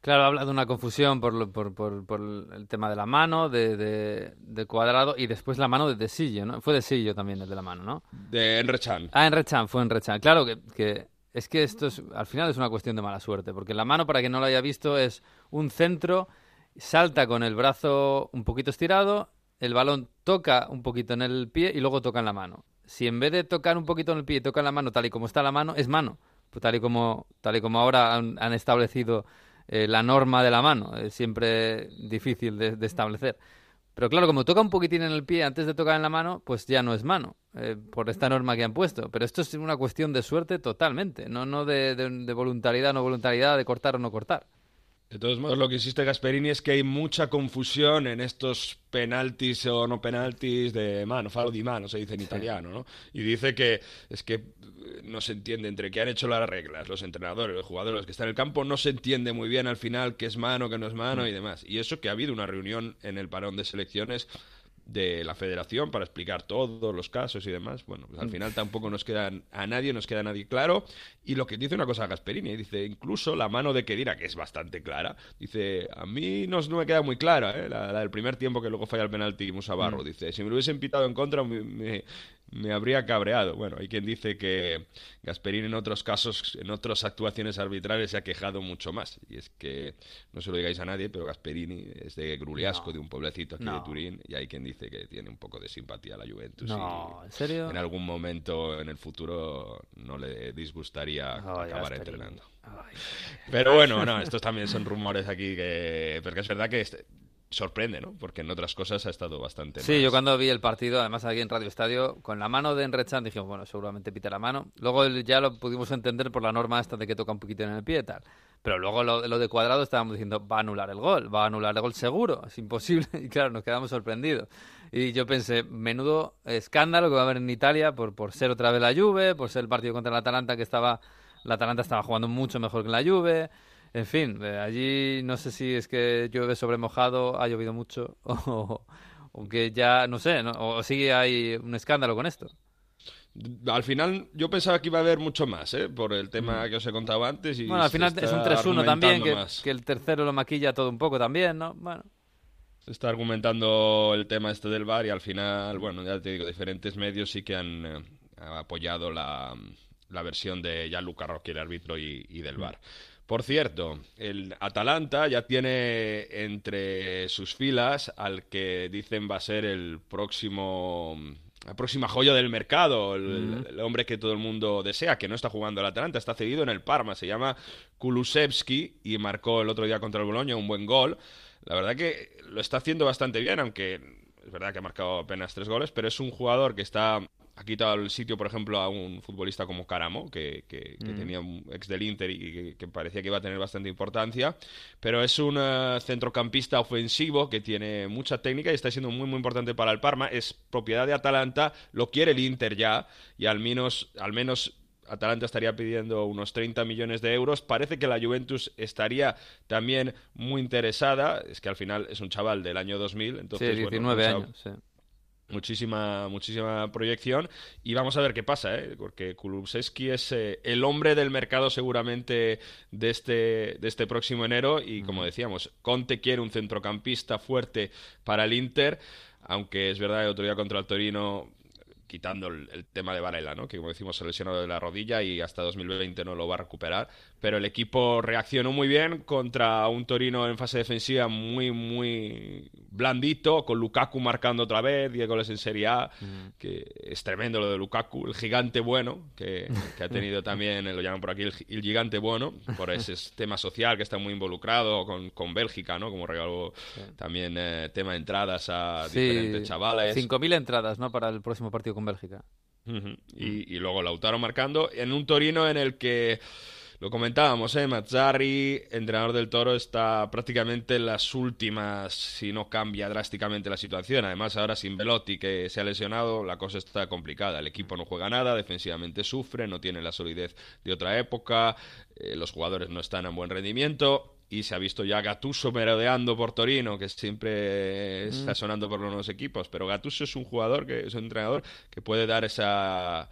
[SPEAKER 2] Claro, habla de una confusión por, lo- por, por, por el tema de la mano, de, de, de cuadrado y después la mano de Desillo, ¿no? Fue Desillo también el de la mano, ¿no?
[SPEAKER 7] De Enre Chan.
[SPEAKER 2] Ah, en Rechan, fue en Rechan. Claro que, que es que esto es, al final es una cuestión de mala suerte, porque la mano, para quien no lo haya visto, es un centro, salta con el brazo un poquito estirado, el balón toca un poquito en el pie y luego toca en la mano. Si en vez de tocar un poquito en el pie, toca en la mano tal y como está la mano, es mano. Pues tal y como, tal y como ahora han, establecido eh, la norma de la mano, es siempre difícil de, establecer. Pero claro, como toca un poquitín en el pie antes de tocar en la mano, pues ya no es mano, eh, por esta norma que han puesto. Pero esto es una cuestión de suerte totalmente, no, no de, de, de voluntariedad, no voluntariedad, de cortar o no cortar.
[SPEAKER 7] De todos modos, lo que insiste Gasperini es que hay mucha confusión en estos penaltis o no penaltis de mano, fallo di mano, se dice en italiano, ¿no? Y dice que es que eh, no se entiende entre que han hecho las reglas, los entrenadores, los jugadores, los que están en el campo, no se entiende muy bien al final qué es mano, qué no es mano y demás. Y eso que ha habido una reunión en el parón de selecciones de la federación para explicar todos los casos y demás. Bueno, pues al final tampoco nos queda a nadie, nos queda a nadie claro. Y lo que dice una cosa Gasperini, dice, incluso la mano de Kedira, que es bastante clara, dice, a mí no, no me queda muy clara, ¿eh? la, la del primer tiempo que luego falla el penalti Musa Barro.
[SPEAKER 2] Mm.
[SPEAKER 7] Dice, si me lo hubiesen pitado en contra me, me- me habría cabreado. Bueno, hay quien dice que Gasperini en otros casos, en otras actuaciones arbitrales se ha quejado mucho más. Y es que, no se lo digáis a nadie, pero Gasperini es de Gruliasco, de un pueblecito aquí
[SPEAKER 2] No.
[SPEAKER 7] de Turín, y hay quien dice que tiene un poco de simpatía a la Juventus.
[SPEAKER 2] No,
[SPEAKER 7] y
[SPEAKER 2] ¿en serio?
[SPEAKER 7] En algún momento en el futuro no le disgustaría acabar
[SPEAKER 2] Gasperini.
[SPEAKER 7] entrenando. Pero bueno, no, estos también son rumores aquí que... Porque es verdad que este- sorprende, ¿no? Porque en otras cosas ha estado bastante
[SPEAKER 2] Sí,
[SPEAKER 7] más.
[SPEAKER 2] yo cuando vi el partido, además aquí en Radio Estadio, con la mano de Enrechan dijimos, bueno, seguramente pita la mano. Luego ya lo pudimos entender por la norma esta de que toca un poquito en el pie y tal. Pero luego lo, lo de Cuadrado estábamos diciendo, va a anular el gol, va a anular el gol seguro, es imposible. Y claro, nos quedamos sorprendidos. Y yo pensé, menudo escándalo que va a haber en Italia por, por ser otra vez la Juve, por ser el partido contra el Atalanta que estaba... La Atalanta estaba jugando mucho mejor que la Juve. En fin, eh, allí no sé si es que llueve sobre mojado, ha llovido mucho, o, o que ya, no sé, ¿no? o sigue hay un escándalo con esto.
[SPEAKER 7] Al final yo pensaba que iba a haber mucho más, ¿eh? por el tema que os he contado antes. Y
[SPEAKER 2] Bueno, al final es un 3-1 también, que, el tercero lo maquilla todo un poco también, ¿no? Bueno.
[SPEAKER 7] Se está argumentando el tema este del VAR y al final, bueno, ya te digo, diferentes medios sí que han eh, apoyado la, la versión de Gianluca Rocchi, el árbitro, y, y del VAR. Por cierto, el Atalanta ya tiene entre sus filas al que dicen va a ser el próximo la próxima joya del mercado, el, el hombre que todo el mundo desea, que no está jugando el Atalanta, está cedido en el Parma, se llama Kulusevski y marcó el otro día contra el Bologna un buen gol. La verdad que lo está haciendo bastante bien, aunque es verdad que ha marcado apenas tres goles, pero es un jugador que está ha quitado el sitio, por ejemplo, a un futbolista como Caramo, que, que- que
[SPEAKER 14] Mm.
[SPEAKER 7] tenía un ex del Inter y que, que parecía que iba a tener bastante importancia. Pero es un eh, centrocampista ofensivo que tiene mucha técnica y está siendo muy, muy importante para el Parma. Es propiedad de Atalanta, lo quiere el Inter ya, y al menos, al menos Atalanta estaría pidiendo unos 30 millones de euros. Parece que la Juventus estaría también muy interesada. Es que al final es un chaval del año 2000, entonces
[SPEAKER 2] sí,
[SPEAKER 7] bueno,
[SPEAKER 2] 19
[SPEAKER 7] mucha-
[SPEAKER 2] años, sí.
[SPEAKER 7] Muchísima muchísima proyección. Y vamos a ver qué pasa ¿eh? porque Kulusevski es eh, el hombre del mercado seguramente de este de este próximo enero. Y como decíamos Conte quiere un centrocampista fuerte para el Inter. Aunque es verdad el otro día contra el Torino quitando el, el tema de Varela, ¿no? que como decimos se lesionó de la rodilla y hasta 2020 no lo va a recuperar, pero el equipo reaccionó muy bien contra un Torino en fase defensiva muy, muy blandito, con Lukaku marcando otra vez, 10 goles en Serie A, que es tremendo lo de Lukaku, el gigante bueno, que, que ha tenido también, lo llaman por aquí el, gi- el gigante bueno, por ese tema social que está muy involucrado con, con Bélgica, ¿no? como regaló también eh, tema de entradas a diferentes chavales.
[SPEAKER 2] 5.000 entradas, ¿no? Para el próximo partido con Bélgica.
[SPEAKER 7] Y, y luego Lautaro marcando en un Torino en el que lo comentábamos, ¿eh? Mazzarri, entrenador del Toro, está prácticamente en las últimas, si no cambia drásticamente la situación. Además, ahora sin Velotti, que se ha lesionado, la cosa está complicada. El equipo no juega nada, defensivamente sufre, no tiene la solidez de otra época, eh, los jugadores no están en buen rendimiento. Y se ha visto ya Gattuso merodeando por Torino, que siempre está
[SPEAKER 2] Mm.
[SPEAKER 7] sonando por los nuevos equipos. Pero Gattuso es un jugador, que es un entrenador que puede dar esa,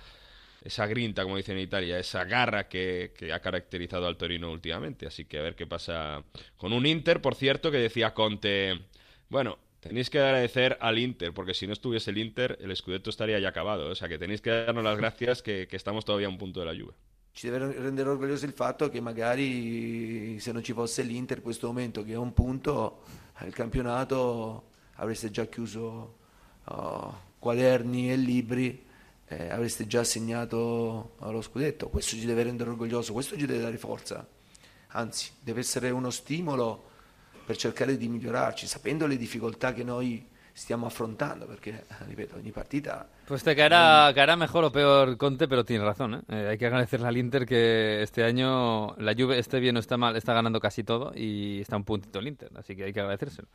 [SPEAKER 7] esa grinta, como dicen en Italia, esa garra que, que ha caracterizado al Torino últimamente. Así que a ver qué pasa con un Inter, por cierto, que decía Conte, bueno, tenéis que agradecer al Inter, porque si no estuviese el Inter, el Scudetto estaría ya acabado. O sea que tenéis que darnos las gracias que, que estamos todavía a un punto de la lluvia.
[SPEAKER 14] Ci deve rendere orgoglioso il fatto che magari se non ci fosse l'Inter in questo momento che è un punto eh, il campionato avreste già chiuso oh, quaderni e libri eh, avreste già assegnato allo scudetto. Questo ci deve rendere orgoglioso questo ci deve dare forza. Anzi deve essere uno stimolo per cercare di migliorarci sapendo le difficoltà che noi stiamo affrontando perché ripeto ogni partita
[SPEAKER 2] Pues te caerá, caerá mejor o peor Conte, pero tiene razón. ¿eh? Eh, hay que agradecerle al Inter que este año la Juve esté bien o está mal, está ganando casi todo y está un puntito el Inter, así que hay que agradecérselo.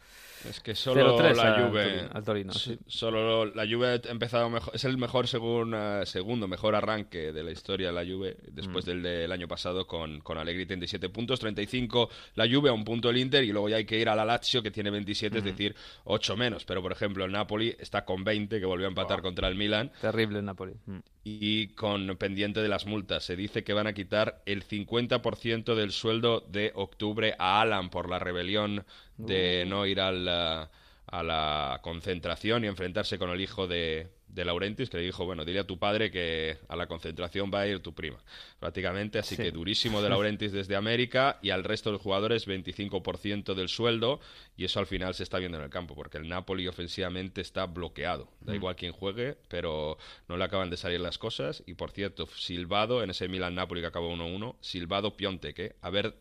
[SPEAKER 7] Es que solo
[SPEAKER 2] 0-3
[SPEAKER 7] la Juve,
[SPEAKER 2] Torino- al Torino, sí.
[SPEAKER 7] solo la Juve ha empezado mejor, es el mejor según, eh, segundo mejor arranque de la historia de la Juve después
[SPEAKER 2] Mm.
[SPEAKER 7] del del año pasado con, con Allegri 37 puntos, 35 la Juve a un punto el Inter y luego ya hay que ir a la Lazio que tiene 27, es decir, 8 menos, pero por ejemplo el Napoli está con 20 que volvió a empatar contra el Milan
[SPEAKER 2] Terrible el Napoli. Mm.
[SPEAKER 7] y con pendiente de las multas. Se dice que van a quitar el 50% del sueldo de octubre a Alan por la rebelión de
[SPEAKER 2] Uh.
[SPEAKER 7] no ir al, eh, a la concentración y enfrentarse con el hijo de, de Laurentis, que le dijo, bueno, dile a tu padre que a la concentración va a ir tu prima, prácticamente. Así
[SPEAKER 2] Sí.
[SPEAKER 7] que durísimo de Laurentis desde América y al resto de los jugadores 25% del sueldo y eso al final se está viendo en el campo, porque el Napoli ofensivamente está bloqueado. Da
[SPEAKER 2] Mm.
[SPEAKER 7] igual quién juegue, pero no le acaban de salir las cosas. Y por cierto, Silvado en ese Milan-Napoli que acabó 1-1, Silvado Piontek, ¿eh? A ver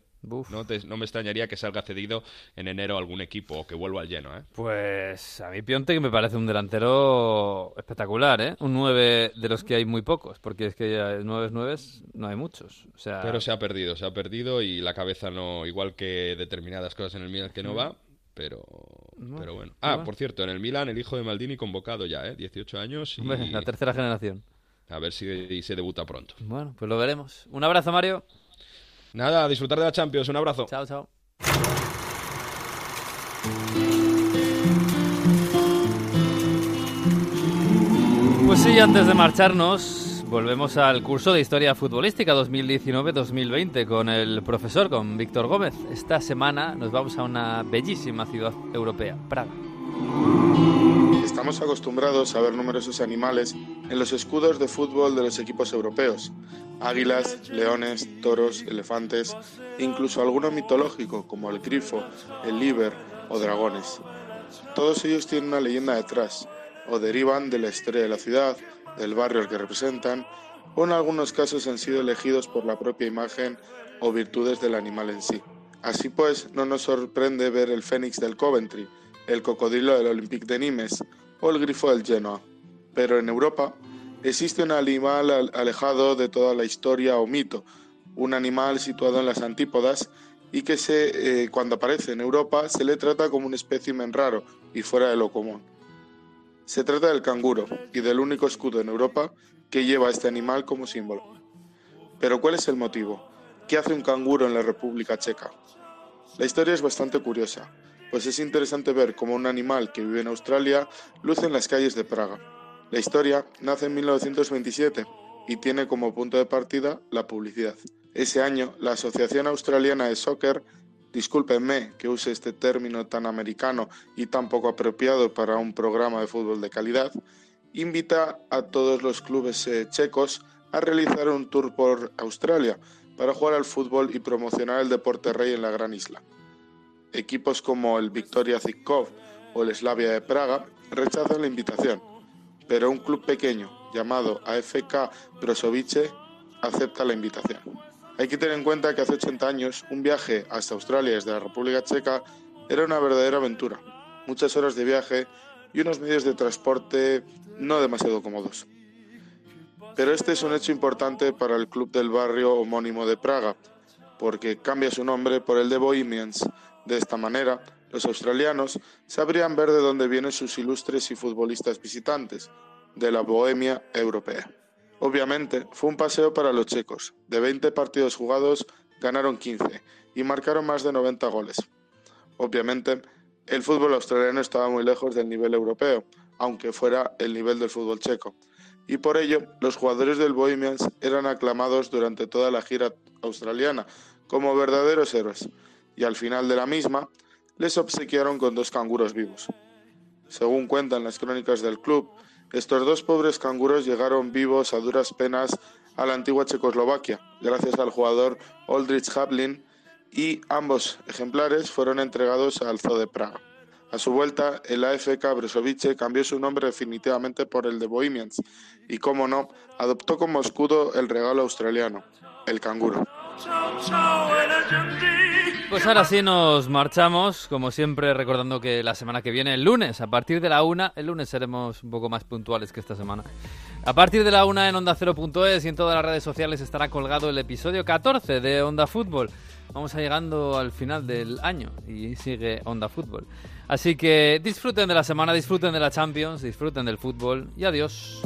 [SPEAKER 7] No, te- no me extrañaría que salga cedido en enero a algún equipo o que vuelva al lleno, ¿eh?
[SPEAKER 2] Pues a mí Piontek me parece un delantero espectacular, ¿eh? Un 9 de los que hay muy pocos, porque es que ya 9 9 no hay muchos. O sea,
[SPEAKER 7] Pero se ha perdido, se ha perdido y la cabeza no, igual que determinadas cosas en el Milan que no
[SPEAKER 2] Mm.
[SPEAKER 7] va, pero,
[SPEAKER 2] No,
[SPEAKER 7] pero bueno. Ah, por cierto, en el Milan el hijo de Maldini convocado ya, ¿eh? 18 años y
[SPEAKER 2] la tercera generación.
[SPEAKER 7] a ver si se debuta pronto.
[SPEAKER 2] Bueno, pues lo veremos. Un abrazo, Mario.
[SPEAKER 7] Nada, a disfrutar de la Champions, un abrazo.
[SPEAKER 2] Chao, chao. Pues sí, antes de marcharnos, volvemos al curso de Historia Futbolística 2019-2020 con el profesor, con Víctor Gómez. Esta semana nos vamos a una bellísima ciudad europea, Praga.
[SPEAKER 15] Estamos acostumbrados a ver numerosos animales en los escudos de fútbol de los equipos europeos. Águilas, leones, toros, elefantes e incluso alguno mitológico como el grifo, el liber o dragones. Todos ellos tienen una leyenda detrás o derivan de la historia de la ciudad, del barrio al que representan o en algunos casos han sido elegidos por la propia imagen o virtudes del animal en sí. Así pues, no nos sorprende ver el fénix del Coventry, el cocodrilo del Olympique de Nimes o el grifo del Genoa. Pero en Europa existe un animal al- alejado de toda la historia o mito, un animal situado en las antípodas y que se, eh, cuando aparece en Europa se le trata como un espécimen raro y fuera de lo común. Se trata del canguro y del único escudo en Europa que lleva a este animal como símbolo. Pero ¿cuál es el motivo? ¿Qué hace un canguro en la República Checa? La historia es bastante curiosa, pues es interesante ver cómo un animal que vive en Australia luce en las calles de Praga. La historia nace en 1927 y tiene como punto de partida la publicidad. Ese año, la Asociación Australiana de Soccer, discúlpenme que use este término tan americano y tan poco apropiado para un programa de fútbol de calidad, invita a todos los clubes eh, checos a realizar un tour por Australia para jugar al fútbol y promocionar el deporte rey en la gran isla. Equipos como el Victoria Zikov o el Slavia de Praga rechazan la invitación, pero un club pequeño llamado AFK Brozovice acepta la invitación. Hay que tener en cuenta que hace 80 años un viaje hasta Australia desde la República Checa era una verdadera aventura, muchas horas de viaje y unos medios de transporte no demasiado cómodos. Pero este es un hecho importante para el club del barrio homónimo de Praga, porque cambia su nombre por el de Bohemians. De esta manera, los australianos sabrían ver de dónde vienen sus ilustres y futbolistas visitantes, de la Bohemia europea. Obviamente, fue un paseo para los checos. De 20 partidos jugados, ganaron 15 y marcaron más de 90 goles. Obviamente, el fútbol australiano estaba muy lejos del nivel europeo, aunque fuera el nivel del fútbol checo. Y por ello, los jugadores del Bohemians eran aclamados durante toda la gira australiana como verdaderos héroes, y al final de la misma les obsequiaron con dos canguros vivos. Según cuentan las crónicas del club, estos dos pobres canguros llegaron vivos a duras penas a la antigua Checoslovaquia, gracias al jugador Aldrich Hablin, y ambos ejemplares fueron entregados al Zoo de Praga. A su vuelta, el AFK Brezovice cambió su nombre definitivamente por el de Bohemians y, como no, adoptó como escudo el regalo australiano, el canguro.
[SPEAKER 2] Pues ahora sí nos marchamos, como siempre recordando que la semana que viene, el lunes, a partir de la una, el lunes seremos un poco más puntuales que esta semana. A partir de la una en Onda 0.es y en todas las redes sociales estará colgado el episodio 14 de Onda Fútbol. Vamos llegando al final del año y sigue Onda Fútbol. Así que disfruten de la semana, disfruten de la Champions, disfruten del fútbol y adiós.